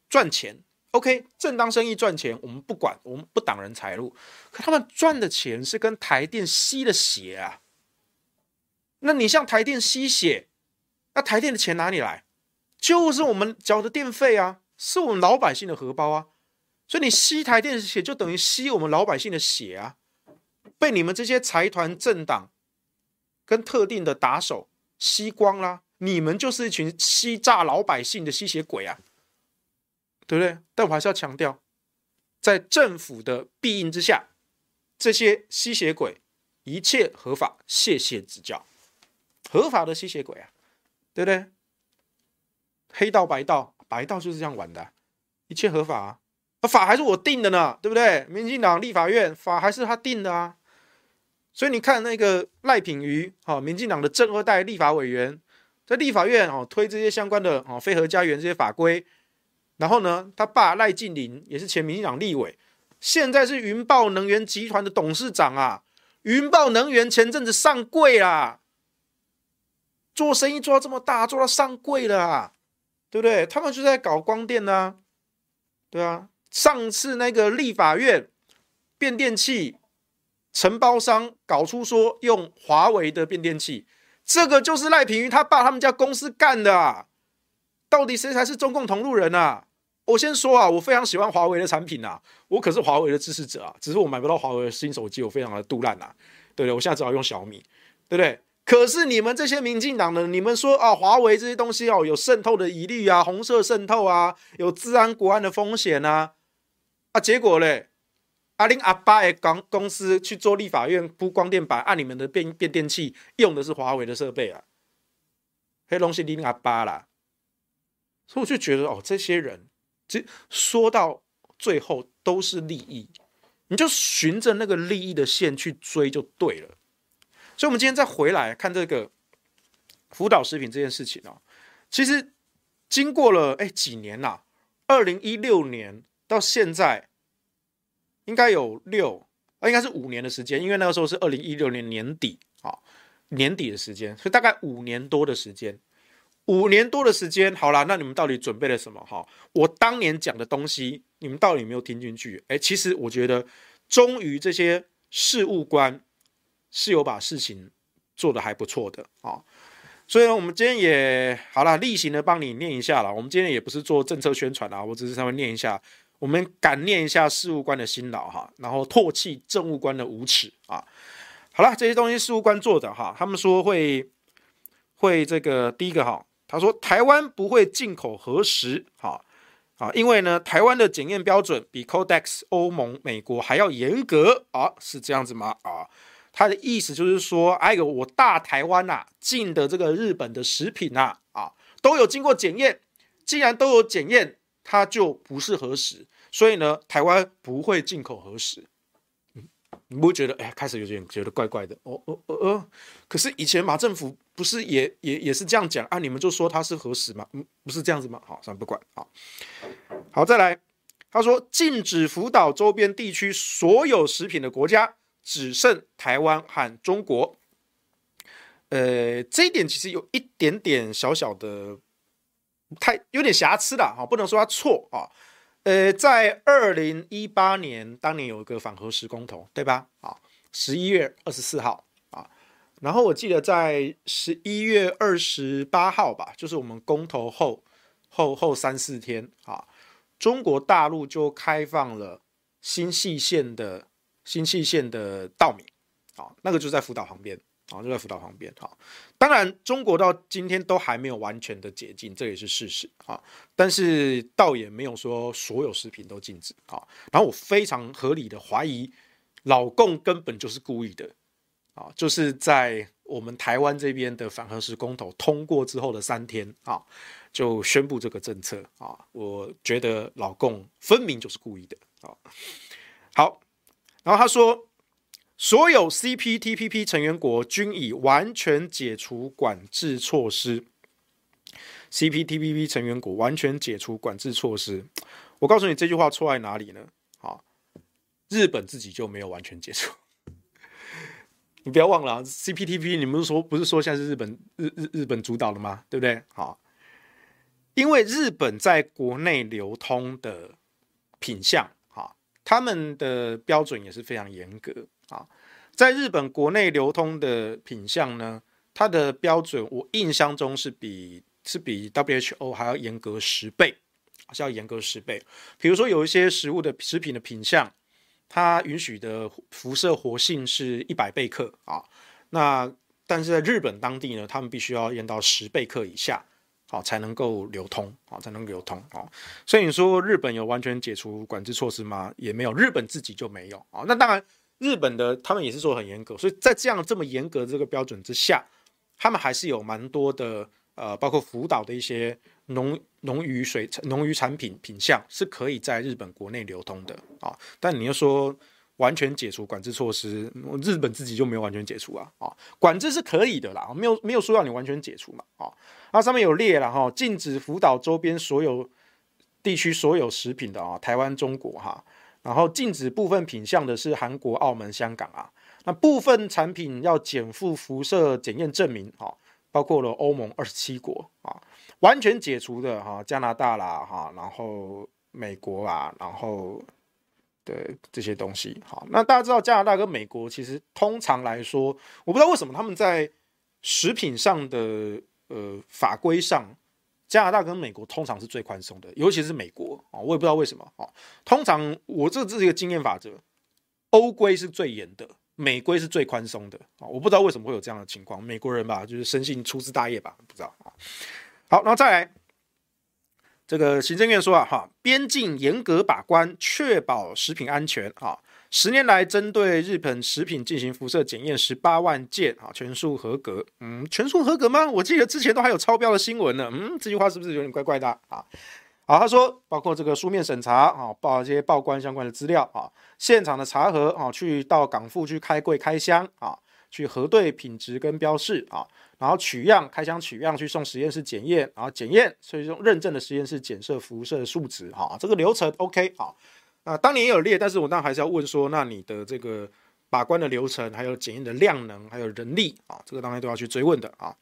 赚钱。OK，正当生意赚钱，我们不管，我们不挡人财路。可他们赚的钱是跟台电吸的血啊。那你向台电吸血，那台电的钱哪里来？就是我们缴的电费啊，是我们老百姓的荷包啊。所以你吸台电的血，就等于吸我们老百姓的血啊！被你们这些财团、政党跟特定的打手吸光啦，你们就是一群吸榨老百姓的吸血鬼啊，对不对？但我还是要强调，在政府的庇荫之下，这些吸血鬼一切合法，谢谢指教，合法的吸血鬼啊，对不对？黑道白道，白道就是这样玩的，一切合法啊。法还是我定的呢，对不对？民进党立法院法还是他定的啊，所以你看那个赖品妤，哈，民进党的正二代立法委员，在立法院哦推这些相关的哦非核家园这些法规，然后呢，他爸赖劲麟也是前民进党立委，现在是云豹能源集团的董事长啊，云豹能源前阵子上柜啦，做生意做到这么大，做到上柜了啊，对不对？他们就在搞光电呢啊，对啊。上次那个立法院变电器承包商搞出说用华为的变电器，这个就是赖品妤他爸他们家公司干的啊！到底谁才是中共同路人啊？我先说啊，我非常喜欢华为的产品啊，我可是华为的支持者啊，只是我买不到华为的新手机，我非常的杜烂啊，对不对？我现在只好用小米，对不对？可是你们这些民进党的，你们说啊，华为这些东西哦，有渗透的疑虑啊，红色渗透啊，有治安国安的风险啊。啊，结果嘞，阿林阿爸的公公司去做立法院铺光电板，按你们的变变电器用的是华为的设备啊，黑龙是林阿爸啦，所以我就觉得哦，这些人，这说到最后都是利益，你就循着那个利益的线去追就对了。所以，我们今天再回来看这个福岛食品这件事情哦，其实经过了哎几年啦，二零一六年。到现在应该有六，啊，应该是五年的时间，因为那个时候是二零一六年年底啊，年底的时间，所以大概五年多的时间，五年多的时间，好啦，那你们到底准备了什么？哈，我当年讲的东西，你们到底有没有听进去？哎，其实我觉得，终于这些事务官是有把事情做得还不错的啊。所以呢，我们今天也好了，例行的帮你念一下了。我们今天也不是做政策宣传啊，我只是稍微念一下。我们感念一下事务官的辛劳哈，然后唾弃政务官的无耻啊！好了，这些东西事务官做的哈，他们说会会这个第一个哈，他说台湾不会进口核食哈啊，因为呢台湾的检验标准比 Codex 欧盟、美国还要严格啊，是这样子吗？啊，他的意思就是说，哎呦，我大台湾呐进的这个日本的食品呐啊都有经过检验，既然都有检验。它就不是核食，所以呢，台湾不会进口核食。嗯，你不会觉得哎，开始有点觉得怪怪的？哦哦哦哦，可是以前马政府不是也也也是这样讲啊？你们就说它是核食吗？嗯，不是这样子吗？好，算，不管。好，好，再来。他说禁止福岛周边地区所有食品的国家只剩台湾和中国。呃，这一点其实有一点点小小的。太有点瑕疵了哈，不能说他错啊。呃，在二零一八年当年有一个反核食公投，对吧？啊，十一月二十四号啊，然后我记得在十一月二十八号吧，就是我们公投后后后三四天啊，中国大陆就开放了新潟县的新潟县的稻米啊，那个就在福岛旁边。啊，就在福岛旁边。哈，当然，中国到今天都还没有完全的解禁，这也是事实啊。但是，倒也没有说所有食品都禁止啊。然后，我非常合理的怀疑，老共根本就是故意的啊，就是在我们台湾这边的反核食公投通过之后的三天啊，就宣布这个政策啊。我觉得老共分明就是故意的啊。好，然后他说，所有 CPTPP 成员国均已完全解除管制措施。CPTPP 成员国完全解除管制措施，我告诉你这句话错在哪里呢？啊，日本自己就没有完全解除。你不要忘了啊，CPTPP 你们说不是说现在是日本日日日本主导的吗？对不对？好，因为日本在国内流通的品相，哈，他们的标准也是非常严格啊。在日本国内流通的品相呢，它的标准我印象中是比。是比 WHO 还要严格十倍，是要严格十倍。比如说有一些食物的食品的品相，它允许的辐射活性是一百贝克啊，那但是在日本当地呢，他们必须要验到十贝克以下，好才能够流通，好才能流通啊。所以你说日本有完全解除管制措施吗？也没有，日本自己就没有啊。那当然，日本的他们也是做很严格，所以在这样这么严格的这个标准之下，他们还是有蛮多的。呃，包括福岛的一些农农渔水农渔产品品项是可以在日本国内流通的啊，但你要说完全解除管制措施，日本自己就没有完全解除啊啊，管制是可以的啦，没有没有说让你完全解除嘛啊，那上面有列了哈，禁止福岛周边所有地区所有食品的啊，台湾、中国哈，然后禁止部分品项的是韩国、澳门、香港啊，那部分产品要减负辐射检验证明啊。包括了欧盟二十七国啊，完全解除的哈，加拿大啦哈，然后美国啊，然后对这些东西好，那大家知道加拿大跟美国其实通常来说，我不知道为什么他们在食品上的呃法规上，加拿大跟美国通常是最宽松的，尤其是美国啊，我也不知道为什么啊。通常我这这是一个经验法则，欧规是最严的。美规是最宽松的啊，我不知道为什么会有这样的情况。美国人吧，就是生性粗枝大叶吧，不知道啊。好，然后再来，这个行政院说啊，哈，边境严格把关，确保食品安全啊。十年来，针对日本食品进行辐射检验十八万件啊，全数合格。嗯，全数合格吗？我记得之前都还有超标的新闻呢。嗯，这句话是不是有点怪怪的啊？好，他说包括这个书面审查啊，报一些报关相关的资料啊，现场的查核啊，去到港埠去开柜开箱啊，去核对品质跟标示啊，然后取样开箱取样去送实验室检验，然后检验，所以用认证的实验室检测辐射数值哈，这个流程 OK 啊。那当年也有列，但是我当然还是要问说，那你的这个把关的流程，还有检验的量能，还有人力啊，这个当然都要去追问的啊。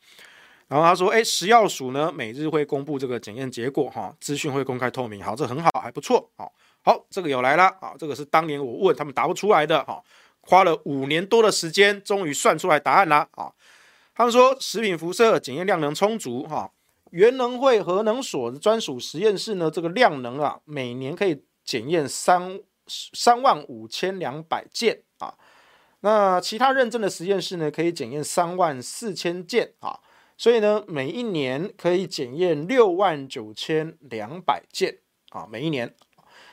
然后他说：“哎，食药署呢，每日会公布这个检验结果，哈，资讯会公开透明，好，这很好，还不错，好，好，这个有来了，啊，这个是当年我问他们答不出来的，哈，花了五年多的时间，终于算出来答案了，啊，他们说食品辐射检验量能充足，哈，原能会核能所的专属实验室呢，这个量能啊，每年可以检验三三万五千两百件，啊，那其他认证的实验室呢，可以检验三万四千件，啊。”所以呢，每一年可以检验六万九千两百件啊，每一年。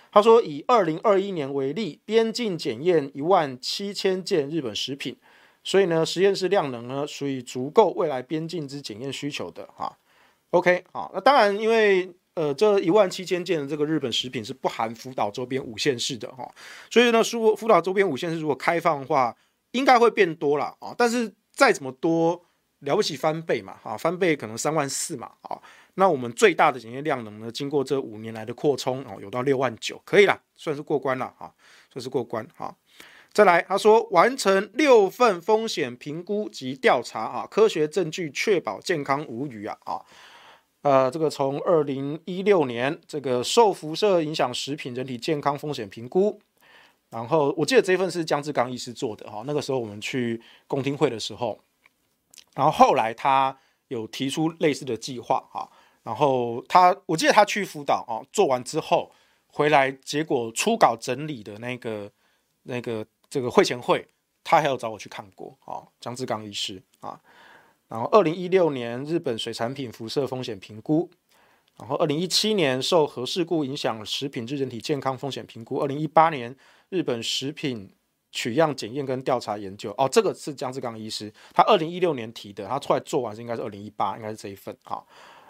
他说，以二零二一年为例，边境检验一万七千件日本食品，所以呢，实验室量能呢属于足够未来边境之检验需求的啊。OK 啊，那当然，因为呃这一万七千件的这个日本食品是不含福岛周边五县市的哈，所以呢，福福岛周边五县市如果开放的话，应该会变多了啊。但是再怎么多。了不起翻倍嘛，哈，翻倍可能三万四嘛，啊，那我们最大的检验量能呢，经过这五年来的扩充，哦，有到六万九，可以了，算是过关了，哈，算是过关，哈。再来，他说完成六份风险评估及调查，啊，科学证据确保健康无虞啊，啊，呃，这个从二零一六年这个受辐射影响食品人体健康风险评估，然后我记得这份是姜志刚医师做的，哈，那个时候我们去公听会的时候。然后后来他有提出类似的计划啊，然后他我记得他去辅导啊，做完之后回来，结果初稿整理的那个那个这个会前会，他还有找我去看过啊，姜志刚医师啊，然后二零一六年日本水产品辐射风险评估，然后二零一七年受核事故影响食品之人体健康风险评估，二零一八年日本食品取样检验跟调查研究哦，这个是江志刚医师，他二零一六年提的，他出来做完是应该是二零一八，应该是这一份啊。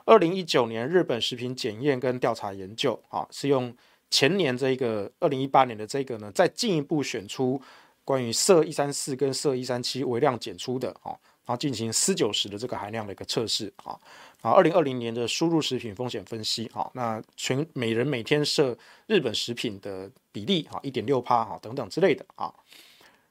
二零一九年日本食品检验跟调查研究啊，是用前年这个二零一八年的这个呢，再进一步选出关于銫一三四跟銫一三七微量检出的啊，然后进行鍶九十的这个含量的一个测试啊。啊，二零二零年的输入食品风险分析啊，那全每人每天摄日本食品的比例啊，一点六趴哈等等之类的啊。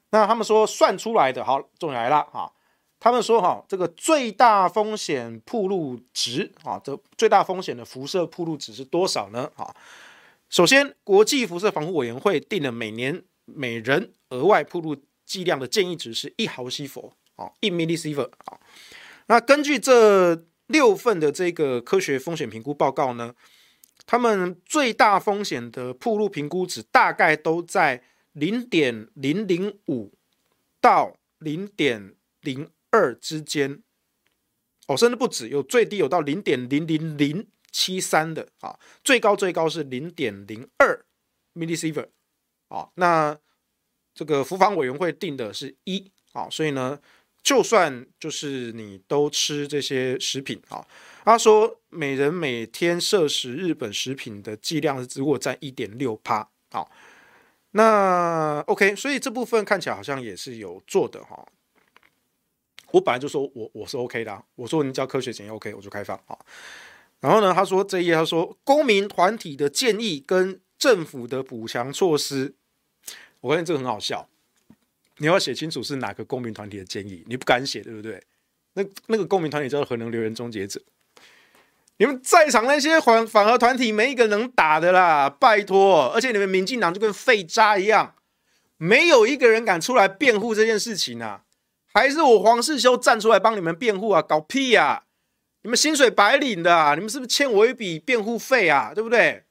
那他们说算出来的，好，重点来了啊！他们说哈，这个最大风险暴露值啊，这最大风险的辐射暴露值是多少呢？啊，首先，国际辐射防护委员会定了每年每人额外暴露剂量的建议值是一毫西弗啊，一 m i l l i s i e v e r 啊。那根据这六份的这个科学风险评估报告呢，他们最大风险的暴露评估值大概都在。零点零零五到零点零二之间，哦，甚至不止，有最低有到零点零零零七三的啊，最高最高是零点零二 m i l l i s i e v e r 啊。那这个福防委员会定的是一啊，所以呢，就算就是你都吃这些食品啊，他说每人每天摄食日本食品的剂量是如果在一点六趴啊。那 OK，所以这部分看起来好像也是有做的哈。我本来就说我我是 OK 的，我说你只要科学检验 OK，我就开放啊。然后呢，他说这一页他说公民团体的建议跟政府的补强措施，我发现这个很好笑。你要写清楚是哪个公民团体的建议，你不敢写对不对？那那个公民团体叫做核能留言终结者。你们在场那些反反核团体，没一个能打的啦！拜托，而且你们民进党就跟废渣一样，没有一个人敢出来辩护这件事情啊！还是我黄世修站出来帮你们辩护啊？搞屁啊！你们薪水白领的啊，你们是不是欠我一笔辩护费啊？对不对？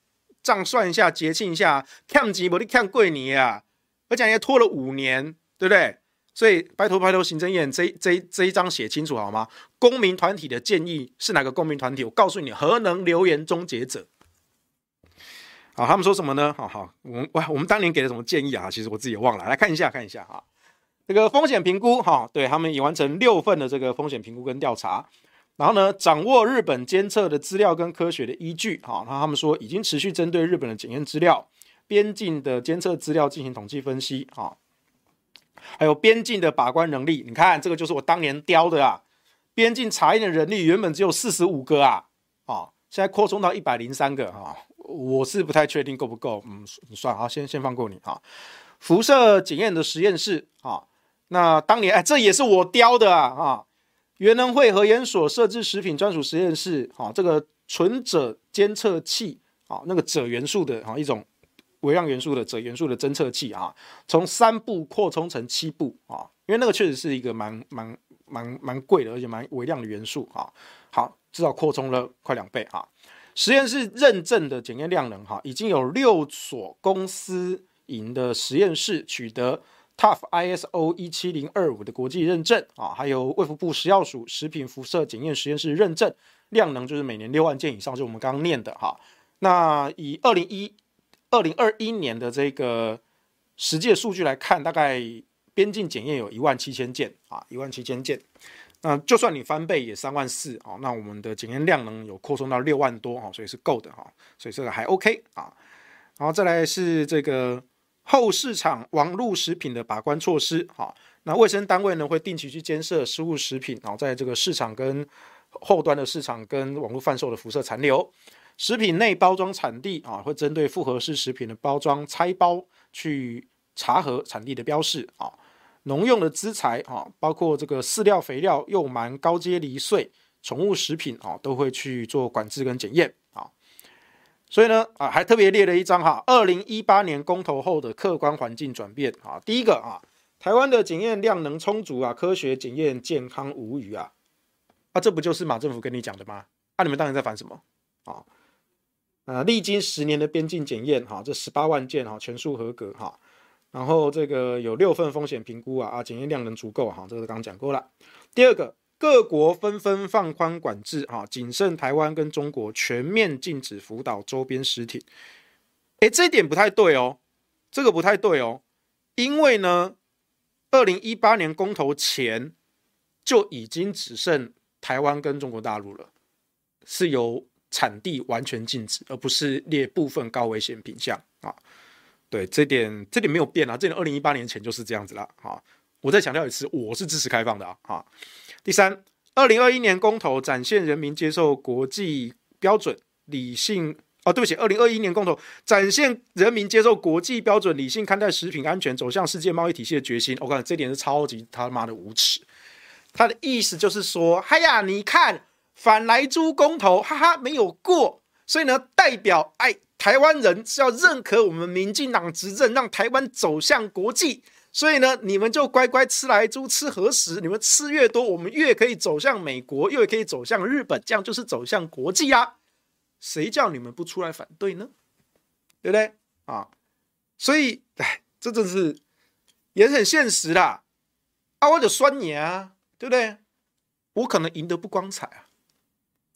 账算一下，结清一下，看几不你看贵你啊！而且也拖了五年，对不对？所以拜托拜托，行政院这这这一章写清楚好吗？公民团体的建议是哪个公民团体？我告诉你，核能留言终结者。好，他们说什么呢？好好，我们哇，我们当年给了什么建议啊？其实我自己也忘了，来看一下看一下哈。这个风险评估哈，对他们已完成六份的这个风险评估跟调查，然后呢，掌握日本监测的资料跟科学的依据哈。然后他们说已经持续针对日本的检验资料、边境的监测资料进行统计分析啊。还有边境的把关能力，你看这个就是我当年雕的啊。边境查验的人力原本只有四十五个啊，啊，现在扩充到一百零三个啊。我是不太确定够不够，嗯，算了啊，先先放过你啊。辐射检验的实验室啊，那当年哎，这也是我雕的啊啊。原能会核研所设置食品专属实验室啊，这个纯锗监测器啊，那个锗元素的啊一种。微量元素的鍺元素的侦测器啊，从三部扩充成七部啊，因为那个确实是一个蛮蛮蛮蛮贵的，而且蛮微量的元素啊。好，至少扩充了快两倍啊。实验室认证的检验量能哈，已经有六所公司营的实验室取得 Tough ISO 一七零二五的国际认证啊，还有卫福部食药署食品辐射检验实验室认证，量能就是每年六万件以上，就我们刚刚念的哈。那以二零一二零二一年的这个实际数据来看，大概边境检验有一万七千件啊，一万七千件。那就算你翻倍也三万四啊，那我们的检验量能有扩充到六万多啊，所以是够的哈，所以这个还 OK 啊。然后再来是这个后市场网络食品的把关措施啊，那卫生单位呢会定期去监测食物食品，然后在这个市场跟后端的市场跟网络贩售的辐射残留。食品内包装产地啊，会针对复合式食品的包装拆包去查核产地的标示啊。农用的资材啊，包括这个饲料、肥料、幼蛮、高阶离碎、宠物食品啊，都会去做管制跟检验啊。所以呢啊，还特别列了一张哈，二零一八年公投后的客观环境转变啊。第一个啊，台湾的检验量能充足啊，科学检验健康无虞啊。啊，这不就是马政府跟你讲的吗？啊，你们当年在烦什么啊？呃，历经十年的边境检验，哈，这十八万件哈全数合格哈，然后这个有六份风险评估啊啊，检验量能足够哈，这个刚刚讲过了。第二个，各国纷纷放宽管制哈，仅剩台湾跟中国全面禁止福岛周边实体。诶，这一点不太对哦，这个不太对哦，因为呢，二零一八年公投前就已经只剩台湾跟中国大陆了，是由产地完全禁止，而不是列部分高危险品项啊。对，这点这点没有变啊，这点二零一八年前就是这样子了啊。我再强调一次，我是支持开放的啊。第三，二零二一年公投展现人民接受国际标准、理性。哦，对不起，二零二一年公投展现人民接受国际标准、理性看待食品安全、走向世界贸易体系的决心。我感觉这点是超级他妈的无耻。他的意思就是说，哎呀，你看反莱猪公投，哈哈，没有过，所以呢，代表哎，台湾人是要认可我们民进党执政，让台湾走向国际。所以呢，你们就乖乖吃莱猪、吃核食，你们吃越多，我们越可以走向美国，越可以走向日本，这样就是走向国际啊。谁叫你们不出来反对呢？对不对啊？所以，哎，这真是也很现实的啊！我就酸你啊，对不对？我可能赢得不光彩啊，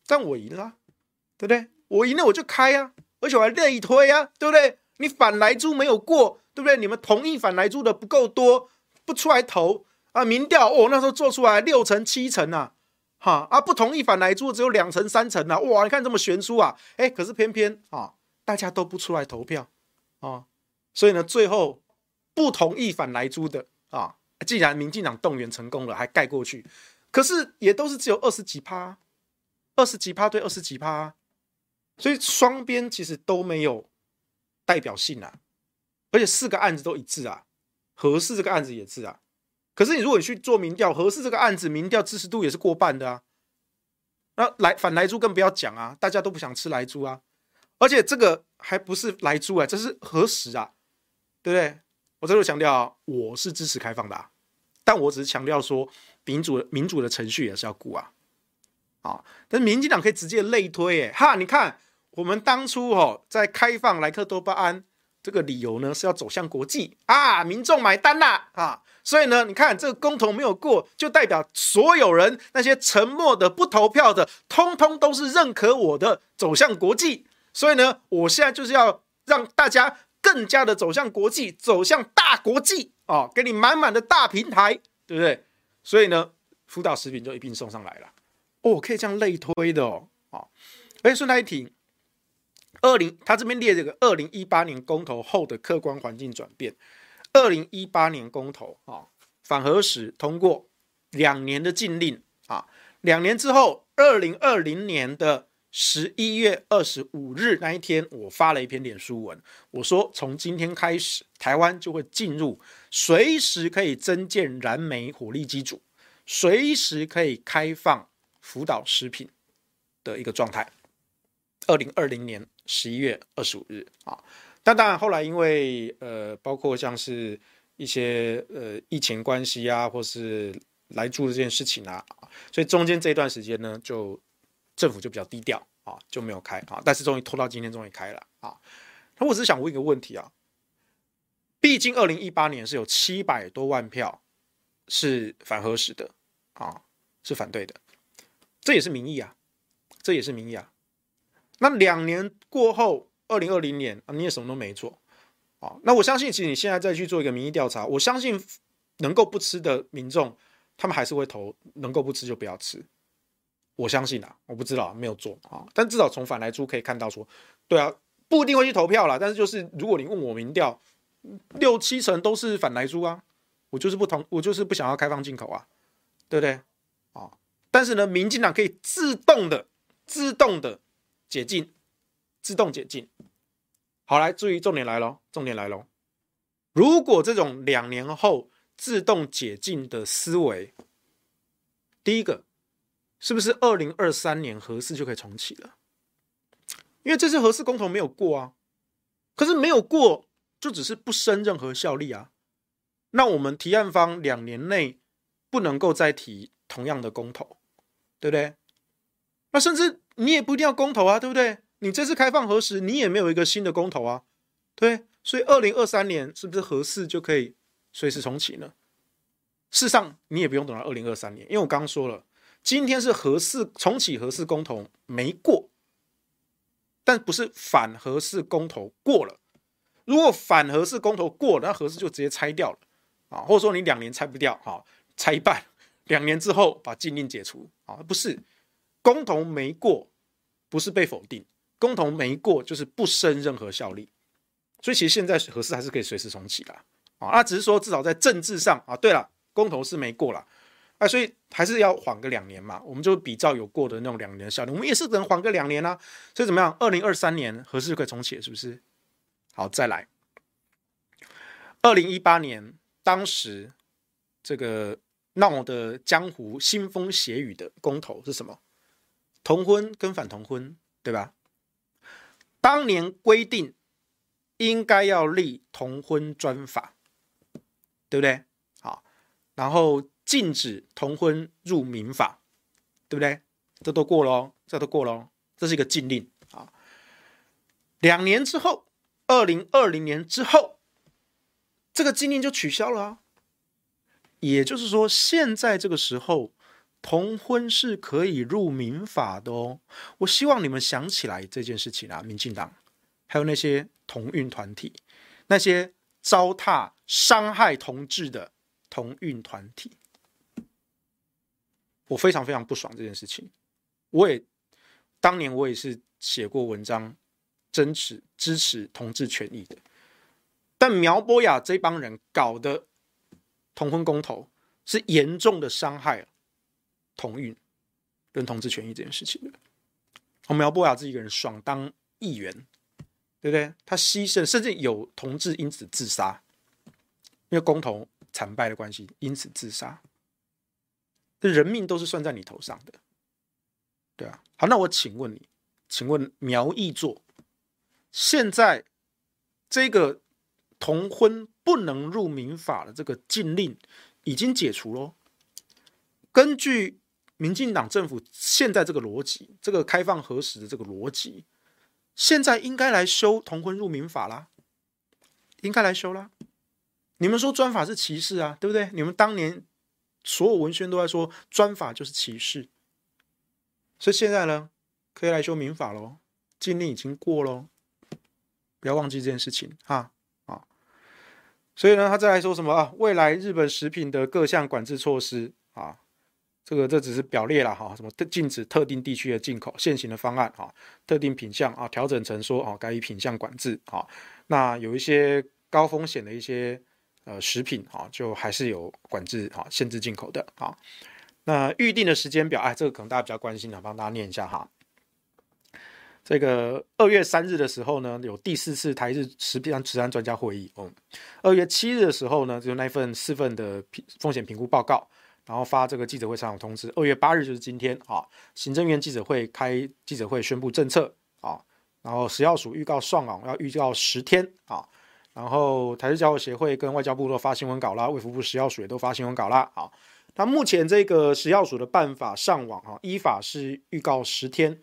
但我赢了，对不对？我赢了我就开啊，而且我还内推啊，对不对？你反来猪没有过，对不对？你们同意反来猪的不够多，不出来投啊？民调哦，那时候做出来六成七成啊。哈啊，不同意反来猪只有两成三成啊！哇，你看这么悬殊啊！哎，可是偏偏啊，大家都不出来投票啊，所以呢，最后不同意反来猪的啊，既然民进党动员成功了，还盖过去，可是也都是只有二十几趴，二十几趴对二十几趴，所以双边其实都没有代表性啊，而且四个案子都一致啊，合适这个案子也是啊。可是你如果你去做民调，合适这个案子民调支持度也是过半的啊。那来反莱猪更不要讲啊，大家都不想吃莱猪啊。而且这个还不是莱猪啊，这是核食啊，对不对？我再度强调，我是支持开放的啊，但我只是强调说民主民主的程序也是要顾啊。啊，但是民进党可以直接类推，哎哈，你看我们当初哦在开放莱克多巴胺这个理由呢是要走向国际啊，民众买单啦啊。所以呢，你看这个公投没有过，就代表所有人那些沉默的、不投票的，通通都是认可我的走向国际。所以呢，我现在就是要让大家更加的走向国际，走向大国际啊，给你满满的大平台，对不对？所以呢，福岛食品就一并送上来了。哦，可以这样类推的哦。啊，哎，顺带一提，二零他这边列这个二零一八年公投后的客观环境转变。二零一八年公投啊，反核时通过两年的禁令啊，两年之后，二零二零年的十一月二十五日那一天，我发了一篇脸书文，我说从今天开始，台湾就会进入随时可以增建燃煤火力机组，随时可以开放福岛食品的一个状态。二零二零年十一月二十五日啊。但当然，后来因为呃，包括像是一些呃疫情关系啊，或是莱猪这件事情啊，所以中间这段时间呢，就政府就比较低调啊，就没有开啊。但是终于拖到今天，终于开了啊。那我只是想问一个问题啊，毕竟二零一八年是有七百多万票是反核实的啊，是反对的，这也是民意啊，这也是民意啊。那两年过后。二零二零年啊，你也什么都没做啊。那我相信，其实你现在再去做一个民意调查，我相信能够不吃的民众，他们还是会投，能够不吃就不要吃。我相信啊，我不知道没有做啊，但至少从反莱猪可以看到说，对啊，不一定会去投票啦。但是就是如果你问我民调，六七成都是反莱猪啊，我就是不同，我就是不想要开放进口啊，对不对啊？但是呢，民进党可以自动的、自动的解禁。自动解禁，好，来注意，重点来喽，重点来喽。如果这种两年后自动解禁的思维，第一个是不是二零二三年核四就可以重启了？因为这次核四公投没有过啊，可是没有过就只是不生任何效力啊。那我们提案方两年内不能够再提同样的公投，对不对？那甚至你也不一定要公投啊，对不对？你这次开放核食，你也没有一个新的公投啊，对，所以二零二三年是不是核四就可以随时重启呢？事实上，你也不用等到二零二三年，因为我刚刚说了，今天是核四重启核四公投没过，但不是反核四公投过了，如果反核四公投过了，那核四就直接拆掉了啊，或者说你两年拆不掉，好，拆一半，两年之后把禁令解除啊，不是公投没过，不是被否定，公投没过就是不生任何效力，所以其实现在核四还是可以随时重启的啊，那只是说至少在政治上啊，对了，公投是没过了。啊，所以还是要缓个两年嘛，我们就比照有过的那种两年效力，我们也是能缓个两年啊。所以怎么样？二零二三年核四就可以重启，是不是？好，再来。二零一八年，当时这个闹得江湖腥风血雨的公投是什么？同婚跟反同婚，对吧？当年规定应该要立同婚专法，对不对？好，然后。禁止同婚入民法，对不对？这都过了，这都过了，这是一个禁令啊。两年之后，二零二零年之后，这个禁令就取消了啊。也就是说，现在这个时候，同婚是可以入民法的哦。我希望你们想起来这件事情啊，民进党还有那些同运团体，那些糟蹋、伤害同志的同运团体。我非常非常不爽这件事情，我也当年我也是写过文章，争取支持同志权益的，但苗博雅这帮人搞的同婚公投是严重的伤害同运跟同志权益这件事情的。从苗博雅自己一个人爽当议员，对不对？他牺牲，甚至有同志因此自杀，因为公投惨败的关系，因此自杀。这人命都是算在你头上的，对啊。好，那我请问你，请问苗议座，现在这个同婚不能入民法的这个禁令已经解除喽？根据民进党政府现在这个逻辑，这个开放核实的这个逻辑，现在应该来修同婚入民法啦，应该来修啦。你们说专法是歧视啊，对不对？你们当年。所有文宣都在说专法就是歧视，所以现在呢，可以来修民法喽，禁令已经过喽，不要忘记这件事情哈啊。所以呢，他再来说什么啊？未来日本食品的各项管制措施啊，这个这只是表列了哈，什么特禁止特定地区的进口，现行的方案啊，特定品项啊，调整成说啊，改以品项管制啊。那有一些高风险的一些。呃，食品啊，就还是有管制啊，限制进口的啊。那预定的时间表，哎，这个可能大家比较关心的，帮大家念一下哈。这个二月三日的时候呢，有第四次台日食品食安专家会议。嗯，二月七日的时候呢，就那份四份的风险评估报告，然后发这个记者会上有通知。二月八日就是今天啊，行政院记者会开记者会宣布政策啊，然后食药署预告上网要预告十天啊。然后台日交流协会跟外交部都发新闻稿啦，卫福部食药署也都发新闻稿啦。啊，那目前这个食药署的办法上网哈，依法是预告十天，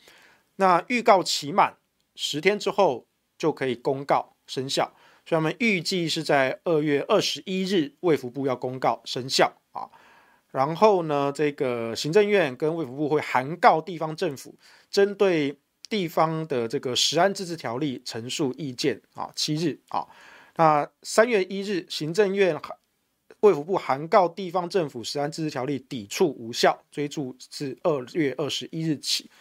那预告期满十天之后就可以公告生效，所以我们预计是在二月二十一日卫福部要公告生效啊。然后呢，这个行政院跟卫福部会函告地方政府，针对地方的这个食安自治条例陈述意见啊，七日啊。那三月一日，行政院、卫福部函告地方政府食安自治条例抵触无效，追溯至二月二十一日起。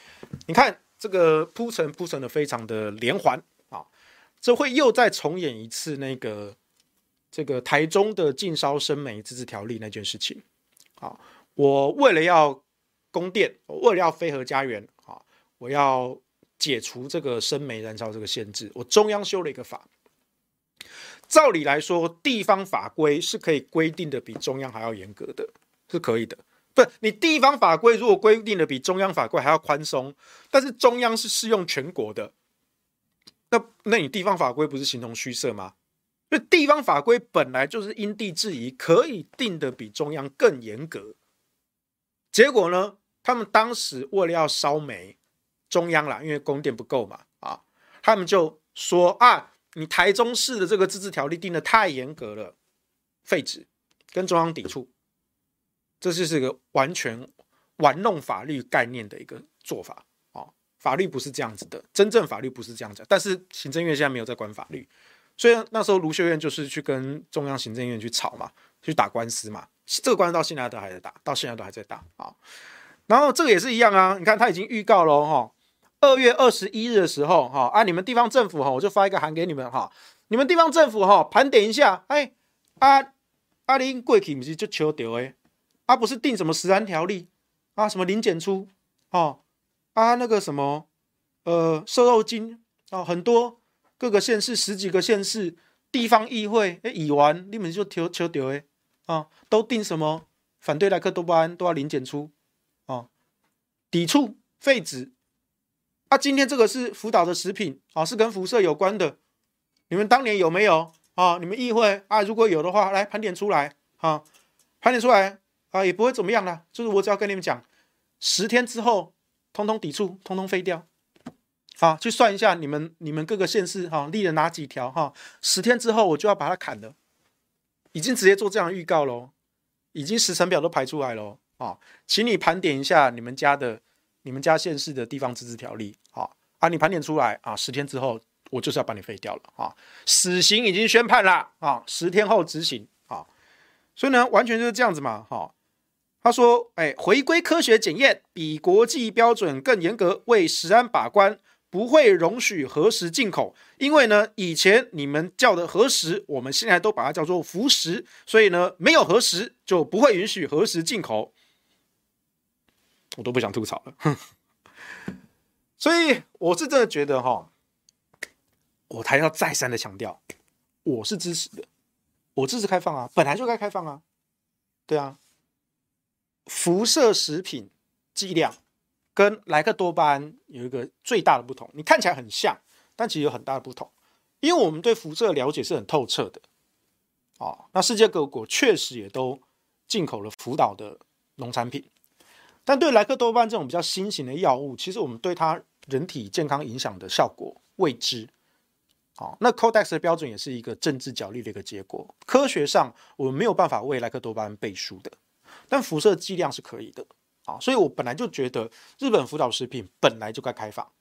你看这个铺陈铺陈的非常的连环啊，这会又再重演一次那个这个台中的禁烧生煤自治条例那件事情。啊，我为了要供电，我为了要非核家园啊，我要解除这个生煤燃烧这个限制，我中央修了一个法。照理来说，地方法规是可以规定的比中央还要严格的，是可以的。不，你地方法规如果规定的比中央法规还要宽松，但是中央是适用全国的，那那你地方法规不是形同虚设吗？就地方法规本来就是因地制宜，可以定的比中央更严格。结果呢，他们当时为了要烧煤，中央啦，因为供电不够嘛，啊，他们就说啊。你台中市的这个自治条例定的太严格了，废止，跟中央抵触，这就是一个完全玩弄法律概念的一个做法啊！法律不是这样子的，真正法律不是这样子。但是行政院现在没有在管法律，所以那时候卢秀燕就是去跟中央行政院去吵嘛，去打官司嘛。这个官司到现在都还在打，到现在都还在打啊。然后这个也是一样啊，你看他已经预告了哈，二月二十一日的时候哈啊，你们地方政府哈，我就发一个函给你们哈，你们地方政府哈盘点一下，哎啊啊，你过去不是就求掉哎，啊不是定什么食安条例啊，什么零检出哦啊那个什么呃瘦肉精啊，很多各个县市十几个县市地方议会哎已完，你们就求求掉哎啊，都定什么反对莱克多巴胺都要零检出啊。抵触废止啊！今天这个是福岛的食品啊，是跟辐射有关的。你们当年有没有啊？你们议会啊，如果有的话，来盘点出来啊，盘点出来啊，也不会怎么样啦。就是我只要跟你们讲，十天之后，通通抵触，通通废掉。好，去算一下你们你们各个县市哈立了哪几条哈？十天之后我就要把它砍了，已经直接做这样的预告喽，已经时程表都排出来喽。啊，请你盘点一下你们家的、你们家县市的地方自治条例。好啊，你盘点出来啊，十天之后我就是要把你废掉了啊，死刑已经宣判了啊，十天后执行啊，所以呢，完全就是这样子嘛。哈，他说，哎，回归科学检验，比国际标准更严格，为食安把关。不会容许核食进口，因为呢，以前你们叫的核食，我们现在都把它叫做辐食，所以呢，没有核食就不会允许核食进口。我都不想吐槽了，哼。所以我是真的觉得哈，我还要再三的强调，我是支持的，我支持开放啊，本来就该开放啊，对啊，辐射食品剂量。跟莱克多巴胺有一个最大的不同，你看起来很像，但其实有很大的不同。因为我们对辐射的了解是很透彻的，哦，那世界各国确实也都进口了福岛的农产品，但对莱克多巴胺这种比较新型的药物，其实我们对它人体健康影响的效果未知。哦，那 Codex 的标准也是一个政治角力的一个结果，科学上我们没有办法为莱克多巴胺背书的，但辐射剂量是可以的。啊，所以我本来就觉得日本福岛食品本来就该开放，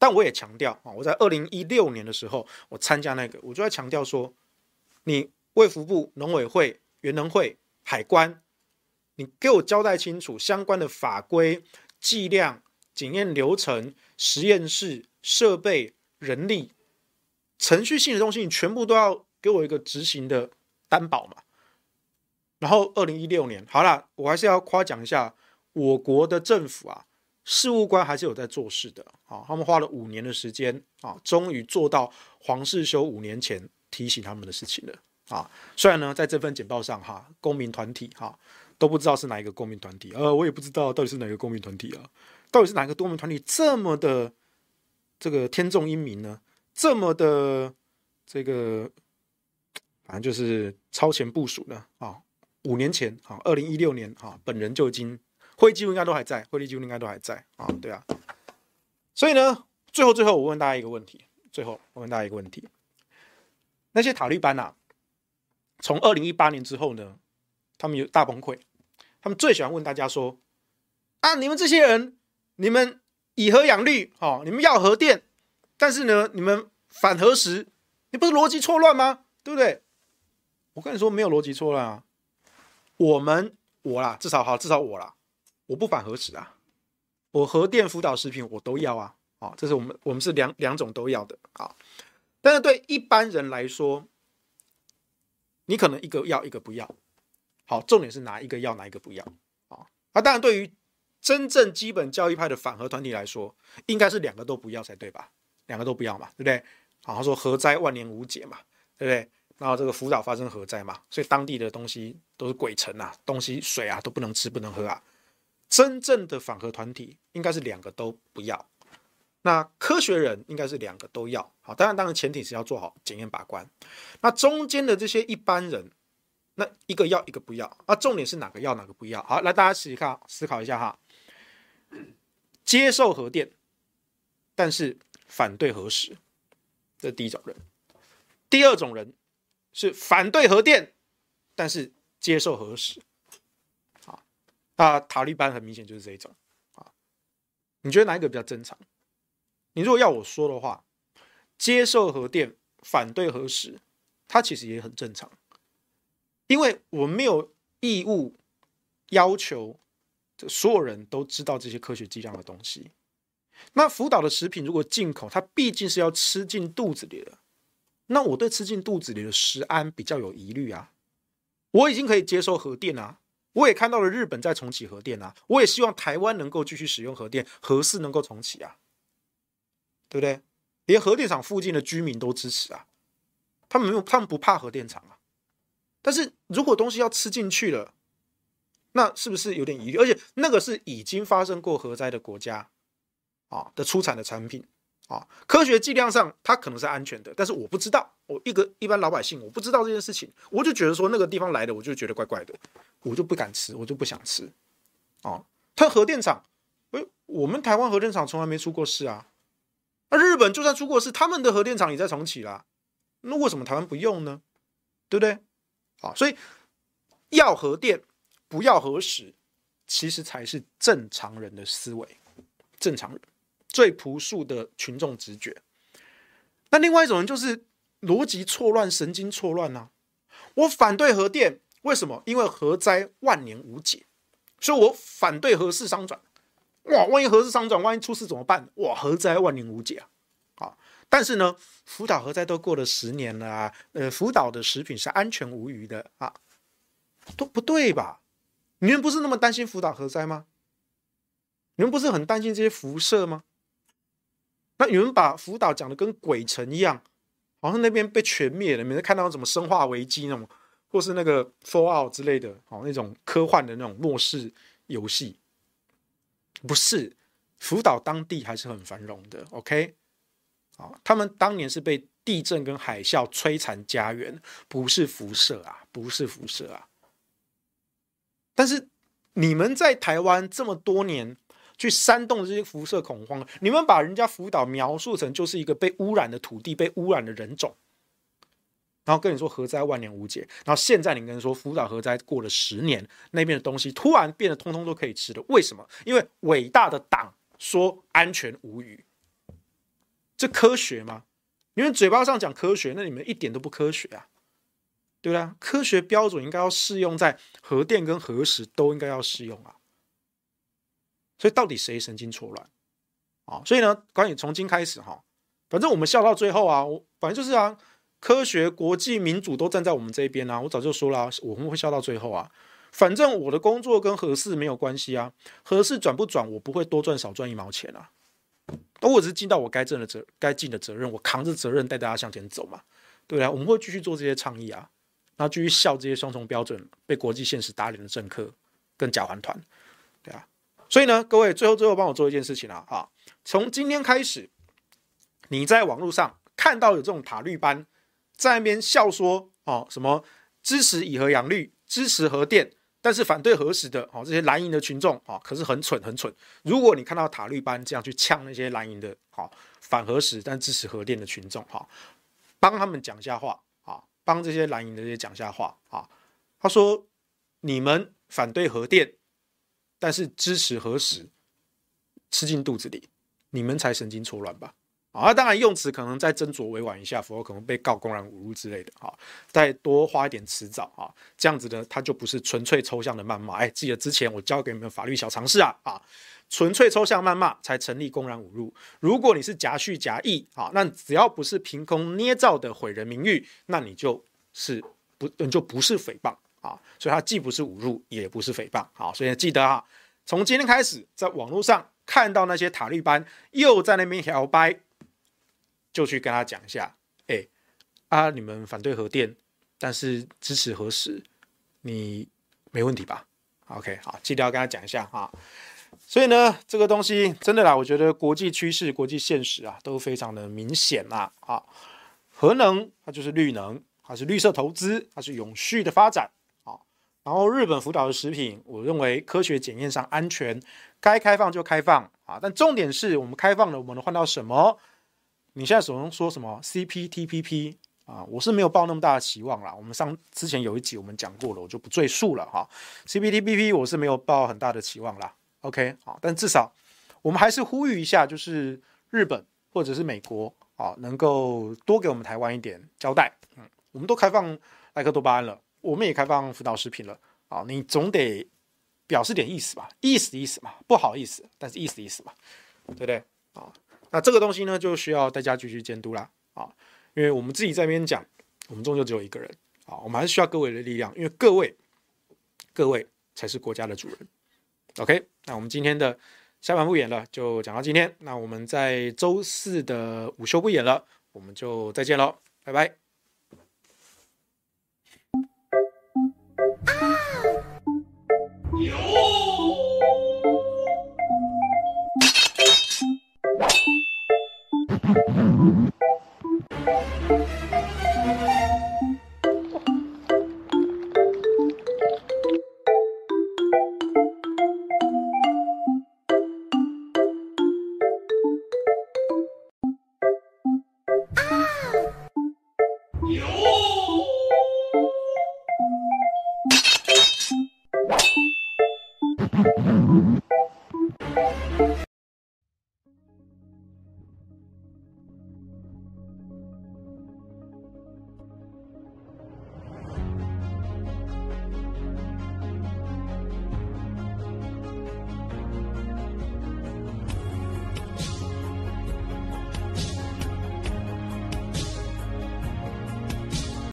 但我也强调啊，我在二零一六年的时候，我参加那个，我就在强调说，你卫福部、农委会、原能会、海关，你给我交代清楚相关的法规、剂量、检验流程、实验室设备、人力、程序性的东西，你全部都要给我一个执行的担保嘛。然后二零一六年，好了，我还是要夸奖一下。我国的政府啊，事务官还是有在做事的啊。他们花了五年的时间啊，终于做到黄世修五年前提醒他们的事情了啊。虽然呢，在这份简报上哈，公民团体哈都不知道是哪一个公民团体，呃，我也不知道到底是哪个公民团体啊，到底是哪个公民团体这么的这个天纵英明呢？这么的这个，反正就是超前部署呢啊。五年前啊，二零一六年啊，本人就已经。会议记录应该都还在，会议记录应该都还在啊，对啊。所以呢，最后最后我问大家一个问题，最后我问大家一个问题：那些塔利班呐，从二零一八年之后呢，他们有大崩溃，他们最喜欢问大家说：啊，你们这些人，你们以核养绿，哦，你们要核电，但是呢，你们反核时，你不是逻辑错乱吗？对不对？我跟你说，没有逻辑错乱啊。我们我啦，至少好，至少我啦。我不反核食啊，我核电福岛食品我都要啊，啊，这是我们我们是两两种都要的啊。但是对一般人来说，你可能一个要一个不要，好，重点是哪一个要哪一个不要啊？啊，当然对于真正基本教育派的反核团体来说，应该是两个都不要才对吧？两个都不要嘛，对不对？好，他说核灾万年无解嘛，对不对？然后这个福岛发生核灾嘛，所以当地的东西都是鬼城啊，东西水啊都不能吃不能喝啊。真正的反核团体应该是两个都不要，那科学人应该是两个都要。好，当然，当然前提是要做好检验把关。那中间的这些一般人，那一个要一个不要，啊，重点是哪个要哪个不要？好，来大家试试看，思考一下哈。接受核电，但是反对核食，这第一种人。第二种人是反对核电，但是接受核食。啊，那塔利班很明显就是这一种啊，你觉得哪一个比较正常？你如果要我说的话，接受核电、反对核食，它其实也很正常，因为我们没有义务要求所有人都知道这些科学计量的东西。那福岛的食品如果进口，它毕竟是要吃进肚子里的，那我对吃进肚子里的食安比较有疑虑啊。我已经可以接受核电啊，我也看到了日本在重启核电啊，我也希望台湾能够继续使用核电，核四能够重启啊，对不对？连核电厂附近的居民都支持啊，他们没有，他们不怕核电厂啊。但是如果东西要吃进去了，那是不是有点疑虑？而且那个是已经发生过核灾的国家啊的出产的产品啊，科学剂量上它可能是安全的，但是我不知道，我一个一般老百姓我不知道这件事情，我就觉得说那个地方来的，我就觉得怪怪的，我就不敢吃，我就不想吃。哦，它核电厂，哎，我们台湾核电厂从来没出过事啊。那日本就算出过事，他们的核电厂也在重启啦。那为什么台湾不用呢？对不对？啊，所以要核电不要核食，其实才是正常人的思维，正常人最朴素的群众直觉。那另外一种人就是逻辑错乱、神经错乱呐。我反对核电，为什么？因为核灾万年无解，所以我反对核四商转。哇，万一核四商转，万一出事怎么办？哇，核灾万年无解啊！啊，但是呢，福岛核灾都过了十年了啊，呃，福岛的食品是安全无虞的啊，都不对吧？你们不是那么担心福岛核灾吗？你们不是很担心这些辐射吗？那你们把福岛讲的跟鬼城一样，好像那边被全灭了，每次看到什么生化危机那种，或是那个 Fallout 之类的，好那种科幻的那种末世游戏。不是，福岛当地还是很繁荣的。OK，啊，他们当年是被地震跟海啸摧残家园，不是辐射啊，不是辐射啊。但是你们在台湾这么多年去煽动这些辐射恐慌，你们把人家福岛描述成就是一个被污染的土地、被污染的人种。然后跟你说核灾万年无解，然后现在你跟人说福岛核灾过了十年，那边的东西突然变得通通都可以吃的，为什么？因为伟大的党说安全无虞，这科学吗？你们嘴巴上讲科学，那你们一点都不科学啊，对不对？科学标准应该要适用在核电跟核食都应该要适用啊，所以到底谁神经错乱啊？所以呢，关于从今开始哈，反正我们笑到最后啊，我反正就是啊。科学、国际、民主都站在我们这一边啊！我早就说了啊，我们会笑到最后啊。反正我的工作跟合适没有关系啊，合适转不转，我不会多赚少赚一毛钱啊。而我只是尽到我该尽的责该尽的责任，我扛着责任带大家向前走嘛。对啊，我们会继续做这些倡议啊，然后继续笑这些双重标准、被国际现实打脸的政客跟假环团。所以呢，各位最后最后帮我做一件事情啊啊！从今天开始，你在网络上看到有这种塔绿班。在那边笑说哦，什么支持以核养绿，支持核电，但是反对核食的哦，这些蓝营的群众啊，可是很蠢很蠢。如果你看到塔绿班这样去呛那些蓝营的好反核食但支持核电的群众哈，帮他们讲一下话啊，帮这些蓝营的这些讲下话啊。他说：你们反对核电，但是支持何时，吃进肚子里，你们才神经错乱吧？啊，当然用词可能再斟酌委婉一下，否则可能被告公然侮辱之类的。哈，再多花一点词藻啊，这样子呢，它就不是纯粹抽象的谩骂。哎，记得之前我教给你们法律小常识啊，啊，纯粹抽象谩骂才成立公然侮辱。如果你是夹叙夹议啊，那只要不是凭空捏造的毁人名誉，那你就是不，你就不是诽谤啊。所以它既不是侮辱，也不是诽谤。好，所以记得啊，从今天开始，在网络上看到那些塔利班又在那边摇摆。就去跟他讲一下，哎、啊，你们反对核电，但是支持核实，你没问题吧？OK，好，记得要跟他讲一下哈。所以呢，这个东西真的啦，我觉得国际趋势、国际现实啊，都非常的明显啦。啊，核能它就是绿能，它是绿色投资，它是永续的发展。然后日本福岛的食品，我认为科学检验上安全，该开放就开放啊。但重点是我们开放了，我们能换到什么？你现在手中说什么 CPTPP 啊？我是没有抱那么大的期望啦。我们上之前有一集我们讲过了，我就不赘述了哈。CPTPP 我是没有抱很大的期望啦。OK 好，但至少我们还是呼吁一下，就是日本或者是美国啊，能够多给我们台湾一点交代。嗯，我们都开放莱克多巴胺了，我们也开放辅导视频了啊，你总得表示点意思吧，意思意思嘛，不好意思，但是意思意思嘛，对不对啊？那这个东西呢，就需要大家继续监督啦啊，因为我们自己在那边讲，我们终究只有一个人啊，我们还是需要各位的力量，因为各位，各位才是国家的主人。OK，那我们今天的。下班不演了，就讲到今天。那我们在周四的午休不演了，我们就再见喽，拜拜。牛